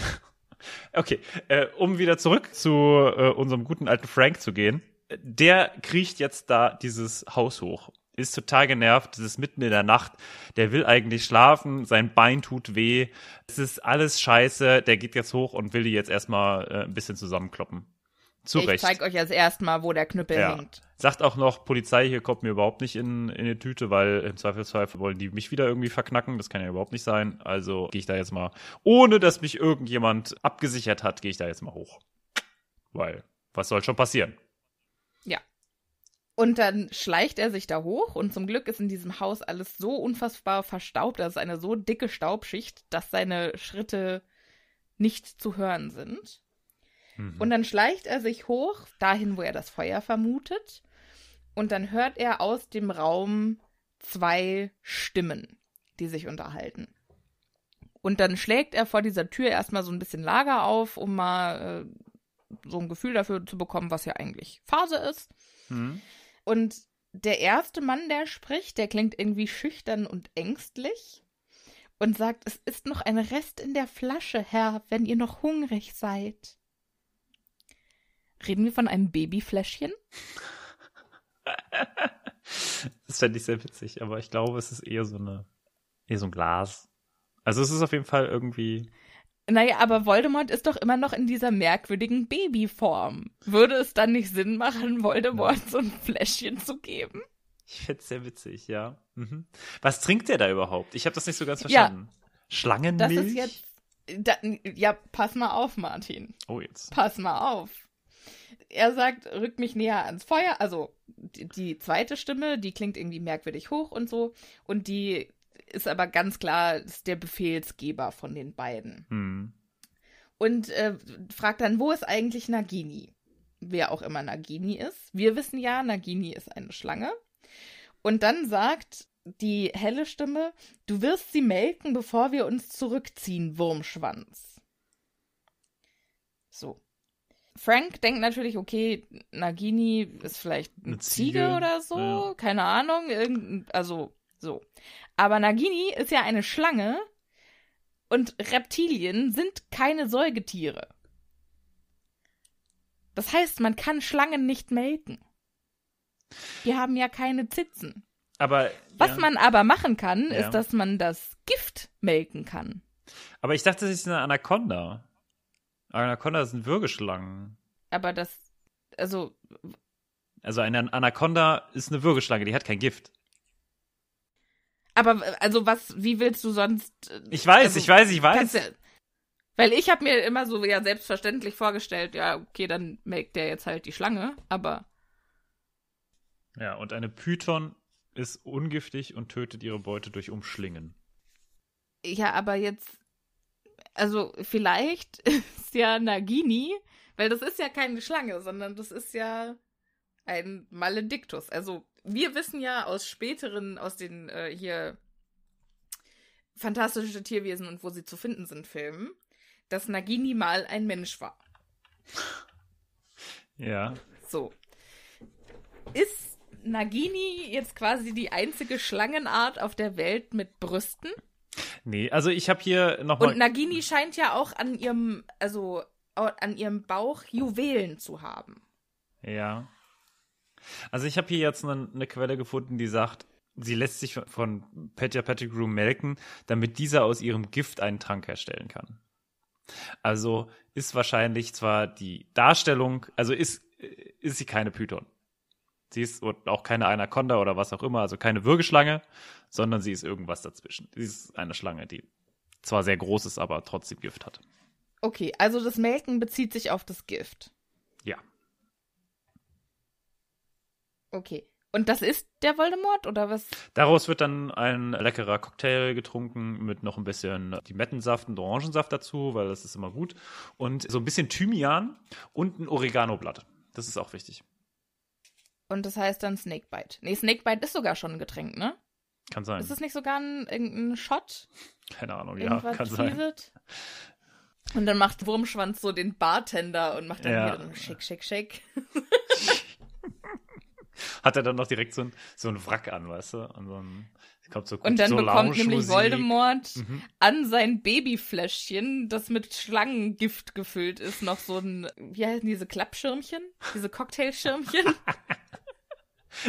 Okay, äh, um wieder zurück zu äh, unserem guten alten Frank zu gehen. Der kriecht jetzt da dieses Haus hoch. Ist total genervt, es ist mitten in der Nacht. Der will eigentlich schlafen, sein Bein tut weh. Es ist alles scheiße. Der geht jetzt hoch und will die jetzt erstmal äh, ein bisschen zusammenkloppen. Zu Ich Recht. zeig euch als erstmal, wo der Knüppel Ja. hängt. Sagt auch noch, Polizei hier kommt mir überhaupt nicht in, in die Tüte, weil im Zweifelsfall wollen die mich wieder irgendwie verknacken. Das kann ja überhaupt nicht sein. Also gehe ich da jetzt mal, ohne dass mich irgendjemand abgesichert hat, gehe ich da jetzt mal hoch. Weil, was soll schon passieren? Ja. Und dann schleicht er sich da hoch und zum Glück ist in diesem Haus alles so unfassbar verstaubt, das ist eine so dicke Staubschicht, dass seine Schritte nicht zu hören sind. Und dann schleicht er sich hoch, dahin, wo er das Feuer vermutet. Und dann hört er aus dem Raum zwei Stimmen, die sich unterhalten. Und dann schlägt er vor dieser Tür erstmal so ein bisschen Lager auf, um mal äh, so ein Gefühl dafür zu bekommen, was ja eigentlich Phase ist. Und der erste Mann, der spricht, der klingt irgendwie schüchtern und ängstlich und sagt, es ist noch ein Rest in der Flasche, Herr, wenn ihr noch hungrig seid. Reden wir von einem Babyfläschchen? [LAUGHS] Das fände ich sehr witzig, aber ich glaube, es ist eher so eine, eher so ein Glas. Also es ist auf jeden Fall irgendwie, Naja, aber Voldemort ist doch immer noch in dieser merkwürdigen Babyform. Würde es dann nicht Sinn machen, Voldemort so ein Fläschchen zu geben? ich fände es sehr witzig, ja. Mhm. Was trinkt der da überhaupt? Ich habe das nicht so ganz Ja. verstanden. Schlangenmilch? Das ist jetzt. Da, ja, pass mal auf, Martin. Oh, jetzt. Pass mal auf. Er sagt, rück mich näher ans Feuer. Also die, die zweite Stimme, die klingt irgendwie merkwürdig hoch und so. Und die ist aber ganz klar ist der Befehlsgeber von den beiden. Hm. Und äh, fragt dann, wo ist eigentlich Nagini? Wer auch immer Nagini ist. Wir wissen ja, Nagini ist eine Schlange. Und dann sagt die helle Stimme, du wirst sie melken, bevor wir uns zurückziehen, Wurmschwanz. So. Frank denkt natürlich, okay, Nagini ist vielleicht eine, Ziege, Ziege, oder so, ja. keine Ahnung, irgend, also so. Aber Nagini ist ja eine Schlange und Reptilien sind keine Säugetiere. Das heißt, man kann Schlangen nicht melken. Die haben ja keine Zitzen. Aber, Was ja. man aber machen kann, Ja. ist, dass man das Gift melken kann. aber ich dachte, das ist eine Anaconda. Anaconda sind Würgeschlangen. Aber das, also, Also eine Anaconda ist eine Würgeschlange, die hat kein Gift. aber, also was, wie willst du sonst. äh, Ich weiß, also, ich weiß, ich weiß. ja- weil ich habe mir immer so ja selbstverständlich vorgestellt, ja, okay, dann melkt der jetzt halt die Schlange, aber Ja, und eine Python ist ungiftig und tötet ihre Beute durch Umschlingen. Ja, aber jetzt, also vielleicht [LAUGHS] ist ja Nagini, weil das ist ja keine Schlange, sondern das ist ja ein Malediktus. Also wir wissen ja aus späteren, aus den äh, hier fantastische Tierwesen und wo sie zu finden sind Filmen, dass Nagini mal ein Mensch war. Ja. So. Ist Nagini jetzt quasi die einzige Schlangenart auf der Welt mit Brüsten? Nee, also ich habe hier nochmal. Und Nagini scheint ja auch an ihrem, also an ihrem Bauch Juwelen zu haben. Ja. Also ich habe hier jetzt eine, eine Quelle gefunden, die sagt, sie lässt sich von- Petja Pettigrew melken, damit dieser aus ihrem Gift einen Trank herstellen kann. Also ist wahrscheinlich zwar die Darstellung, also ist, ist sie keine Python. Sie ist auch keine Anaconda oder was auch immer, also keine Würgeschlange, sondern sie ist irgendwas dazwischen. Sie ist eine Schlange, die zwar sehr groß ist, aber trotzdem Gift hat. Okay, also das Melken bezieht sich auf das Gift. Ja. Okay. Und das ist der Voldemort oder was? Daraus wird dann ein leckerer Cocktail getrunken mit noch ein bisschen Limettensaft und Orangensaft dazu, weil das ist immer gut. Und so ein bisschen Thymian und ein Oreganoblatt. Das ist auch wichtig. Und das heißt dann Snakebite. Nee, Snakebite ist sogar schon ein Getränk, ne? Kann sein. Ist es nicht sogar ein, irgendein Shot? Keine Ahnung, ja, Irgendwas kann sein. fieselt? Und dann macht Wurmschwanz so den Bartender und macht dann Ja. wieder so Shake, Shake, Shake. [LAUGHS] hat er dann noch direkt so ein, so ein Wrack an, weißt du? Und, so ein, kommt so Und dann so bekommt nämlich. Voldemort Mhm. an sein Babyfläschchen, das mit Schlangengift gefüllt ist, noch so ein, wie heißen diese Klappschirmchen? Diese Cocktailschirmchen? [LAUGHS]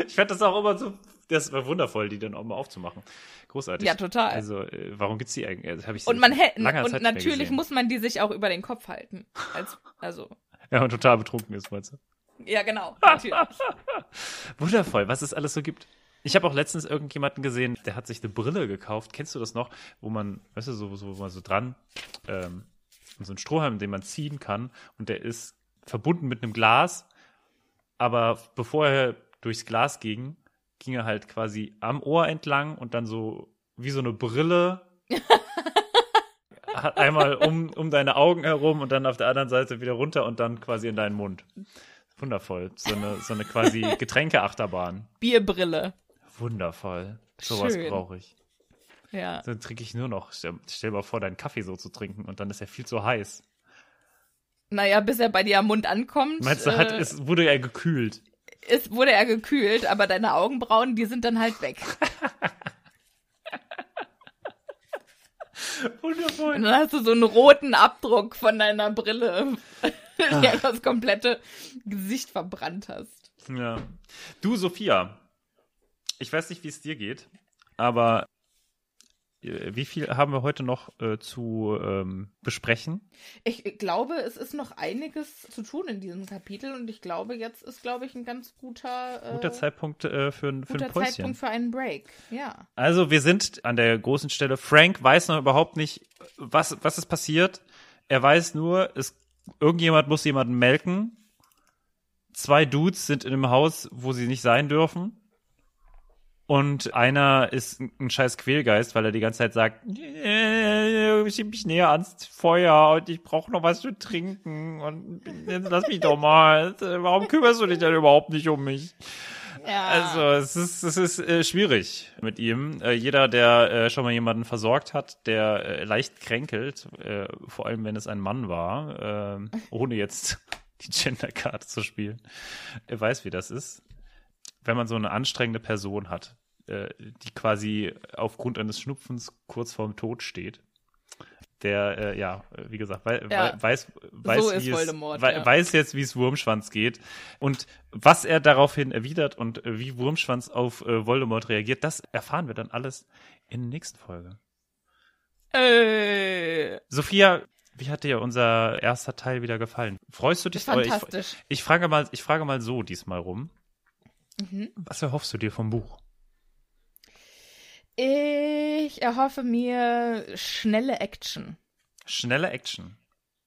Ich fand das auch immer so, das war wundervoll, die dann auch mal aufzumachen. Großartig. Ja, total. Also, äh, warum gibt's die eigentlich? Hab ich Und man seit hä- langer und natürlich muss man die sich auch über den Kopf halten. Als, also, [LAUGHS] Ja, und total betrunken ist, meinst du? ja, genau, [LAUGHS] natürlich. Wundervoll, was es alles so gibt. Ich habe auch letztens irgendjemanden gesehen, der hat sich eine Brille gekauft. Kennst du das noch? Wo man, weißt du, so, so, wo man so dran, ähm, so ein Strohhalm, den man ziehen kann und der ist verbunden mit einem Glas, aber bevor er durchs Glas ging, ging er halt quasi am Ohr entlang und dann so wie so eine Brille [LAUGHS] hat einmal um, um deine Augen herum und dann auf der anderen Seite wieder runter und dann quasi in deinen Mund. Wundervoll. So eine, so eine quasi [LAUGHS] Getränkeachterbahn. Bierbrille. Wundervoll. Sowas brauche ich. Ja. Dann trinke ich nur noch. Stell, stell dir mal vor, deinen Kaffee so zu trinken und dann ist er viel zu heiß. Naja, bis er bei dir am Mund ankommt, Meinst du, hat, äh, es wurde er gekühlt? ist, wurde er gekühlt, aber deine Augenbrauen, die sind dann halt weg. [LAUGHS] Wundervoll. Und dann hast du so einen roten Abdruck von deiner Brille, [LAUGHS] die Ah. das komplette Gesicht verbrannt hast. Ja. Du, Sophia, ich weiß nicht, wie es dir geht, aber äh, wie viel haben wir heute noch äh, zu ähm, besprechen? Ich glaube, es ist noch einiges zu tun in diesem Kapitel und ich glaube, jetzt ist, glaube ich, ein ganz guter, äh, Guter Zeitpunkt äh, für, ein- für guter ein Päuschen. Zeitpunkt für einen Break. Ja. Also wir sind an der großen Stelle. Frank weiß noch überhaupt nicht, was, was ist passiert. Er weiß nur, es, irgendjemand muss jemanden melken. Zwei Dudes sind in einem Haus, wo sie nicht sein dürfen. Und einer ist ein, scheiß Quälgeist, weil er die ganze Zeit sagt, "Äh, schieb mich näher ans Feuer und ich brauche noch was zu trinken und jetzt lass mich doch mal. [LAUGHS] Warum kümmerst du dich denn überhaupt nicht um mich? Ja. Also es ist, es ist äh, schwierig mit ihm. Äh, jeder, der äh, schon mal jemanden versorgt hat, der äh, leicht kränkelt, äh, vor allem wenn es ein Mann war, äh, ohne jetzt [LAUGHS] die Genderkarte zu spielen, er weiß, wie das ist. Wenn man so eine anstrengende Person hat, äh, die quasi aufgrund eines Schnupfens kurz vorm Tod steht. Der, äh, ja, wie gesagt, wei Ja. wei weiß, weiß, So wie es, wei ja. weiß jetzt, wie es Wurmschwanz geht. Und was er daraufhin erwidert und äh, wie Wurmschwanz auf äh, Voldemort reagiert, das erfahren wir dann alles in der nächsten Folge. Äh, Sophia, wie hat dir unser erster Teil wieder gefallen? Freust du dich? Fantastisch. Ich, ich, frage mal, ich frage mal so diesmal rum. Mhm. Was erhoffst du dir vom Buch? ich erhoffe mir schnelle Action. Schnelle Action.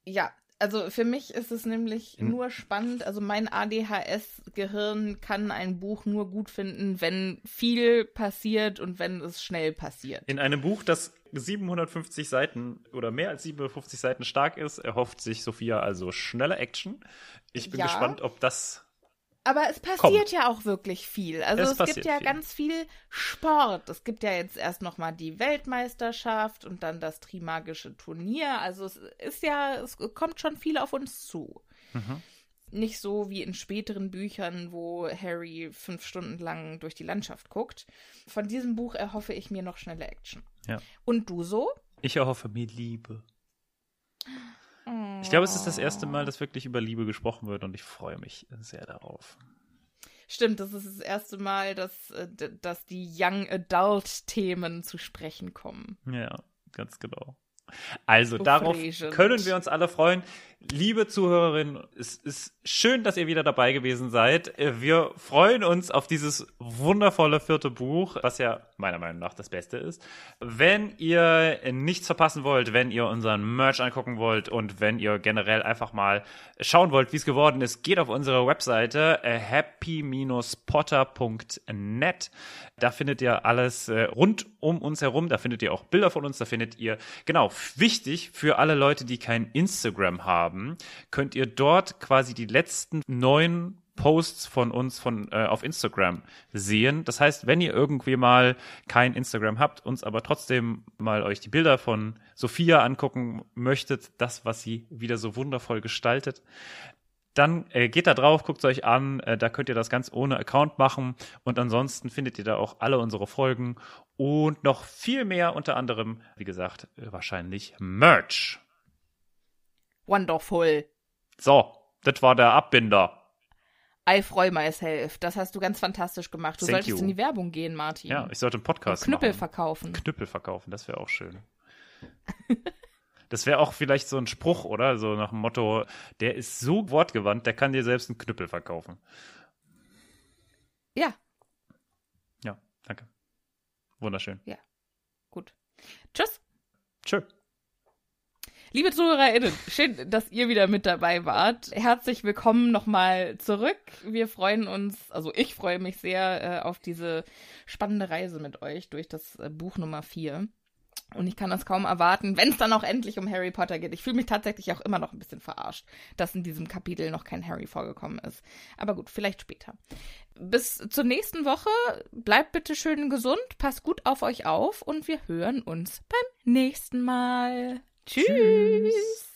Ja, also für mich ist es nämlich In- nur spannend. Also mein ADHS-Gehirn kann ein Buch nur gut finden, wenn viel passiert und wenn es schnell passiert. In einem Buch, das 750 Seiten oder mehr als 750 Seiten stark ist, erhofft sich Sophia also schnelle Action. Ich bin Ja. gespannt, ob das Aber es passiert Kommt. ja auch wirklich viel. Also Es es, gibt ja viel. ganz viel Sport. Es gibt ja jetzt erst noch mal die Weltmeisterschaft und dann das Trimagische Turnier. Also es ist ja, es kommt schon viel auf uns zu. Mhm. Nicht so wie in späteren Büchern, wo Harry fünf Stunden lang durch die Landschaft guckt. Von diesem Buch erhoffe ich mir noch schnelle Action. Ja. Und du so? Ich erhoffe mir Liebe. Ich glaube, es ist das erste Mal, dass wirklich über Liebe gesprochen wird und ich freue mich sehr darauf. Stimmt, das ist das erste Mal, dass, äh, dass die Young Adult Themen zu sprechen kommen. Ja, ganz genau. Also darauf Aufregend. können wir uns alle freuen. Liebe Zuhörerinnen, es ist schön, dass ihr wieder dabei gewesen seid. Wir freuen uns auf dieses wundervolle vierte Buch, was ja meiner Meinung nach das Beste ist. Wenn ihr nichts verpassen wollt, wenn ihr unseren Merch angucken wollt und wenn ihr generell einfach mal schauen wollt, wie es geworden ist, geht auf unsere Webseite äh, happy-potter.net. Da findet ihr alles äh, rund um uns herum. Da findet ihr auch Bilder von uns. Da findet ihr, genau, wichtig für alle Leute, die kein Instagram haben, könnt ihr dort quasi die letzten neun Posts von uns von äh, auf Instagram sehen. Das heißt, wenn ihr irgendwie mal kein Instagram habt, uns aber trotzdem mal euch die Bilder von Sophia angucken möchtet, das, was sie wieder so wundervoll gestaltet, dann äh, geht da drauf, guckt es euch an. Äh, da könnt ihr das ganz ohne Account machen. Und ansonsten findet ihr da auch alle unsere Folgen und noch viel mehr, unter anderem, wie gesagt, äh, wahrscheinlich Merch. Wonderful. So, das war der Abbinder. I freue myself. Das hast du ganz fantastisch gemacht. Du Thank solltest you. in die Werbung gehen, Martin. Ja, ich sollte einen Podcast Knüppel machen. verkaufen. Knüppel verkaufen, das wäre auch schön. Das wäre auch vielleicht so ein Spruch, oder? So nach dem Motto, der ist so wortgewandt, der kann dir selbst einen Knüppel verkaufen. Ja, Ja, danke. Wunderschön. gut. Tschüss. Tschö. Liebe ZuhörerInnen, schön, dass ihr wieder mit dabei wart. Herzlich willkommen nochmal zurück. Wir freuen uns, also ich freue mich sehr äh, auf diese spannende Reise mit euch durch das äh, Buch Nummer 4. Und ich kann das kaum erwarten, wenn es dann auch endlich um Harry Potter geht. Ich fühle mich tatsächlich auch immer noch ein bisschen verarscht, dass in diesem Kapitel noch kein Harry vorgekommen ist. Aber gut, vielleicht später. Bis zur nächsten Woche. Bleibt bitte schön gesund, passt gut auf euch auf und wir hören uns beim nächsten Mal. Tschüss.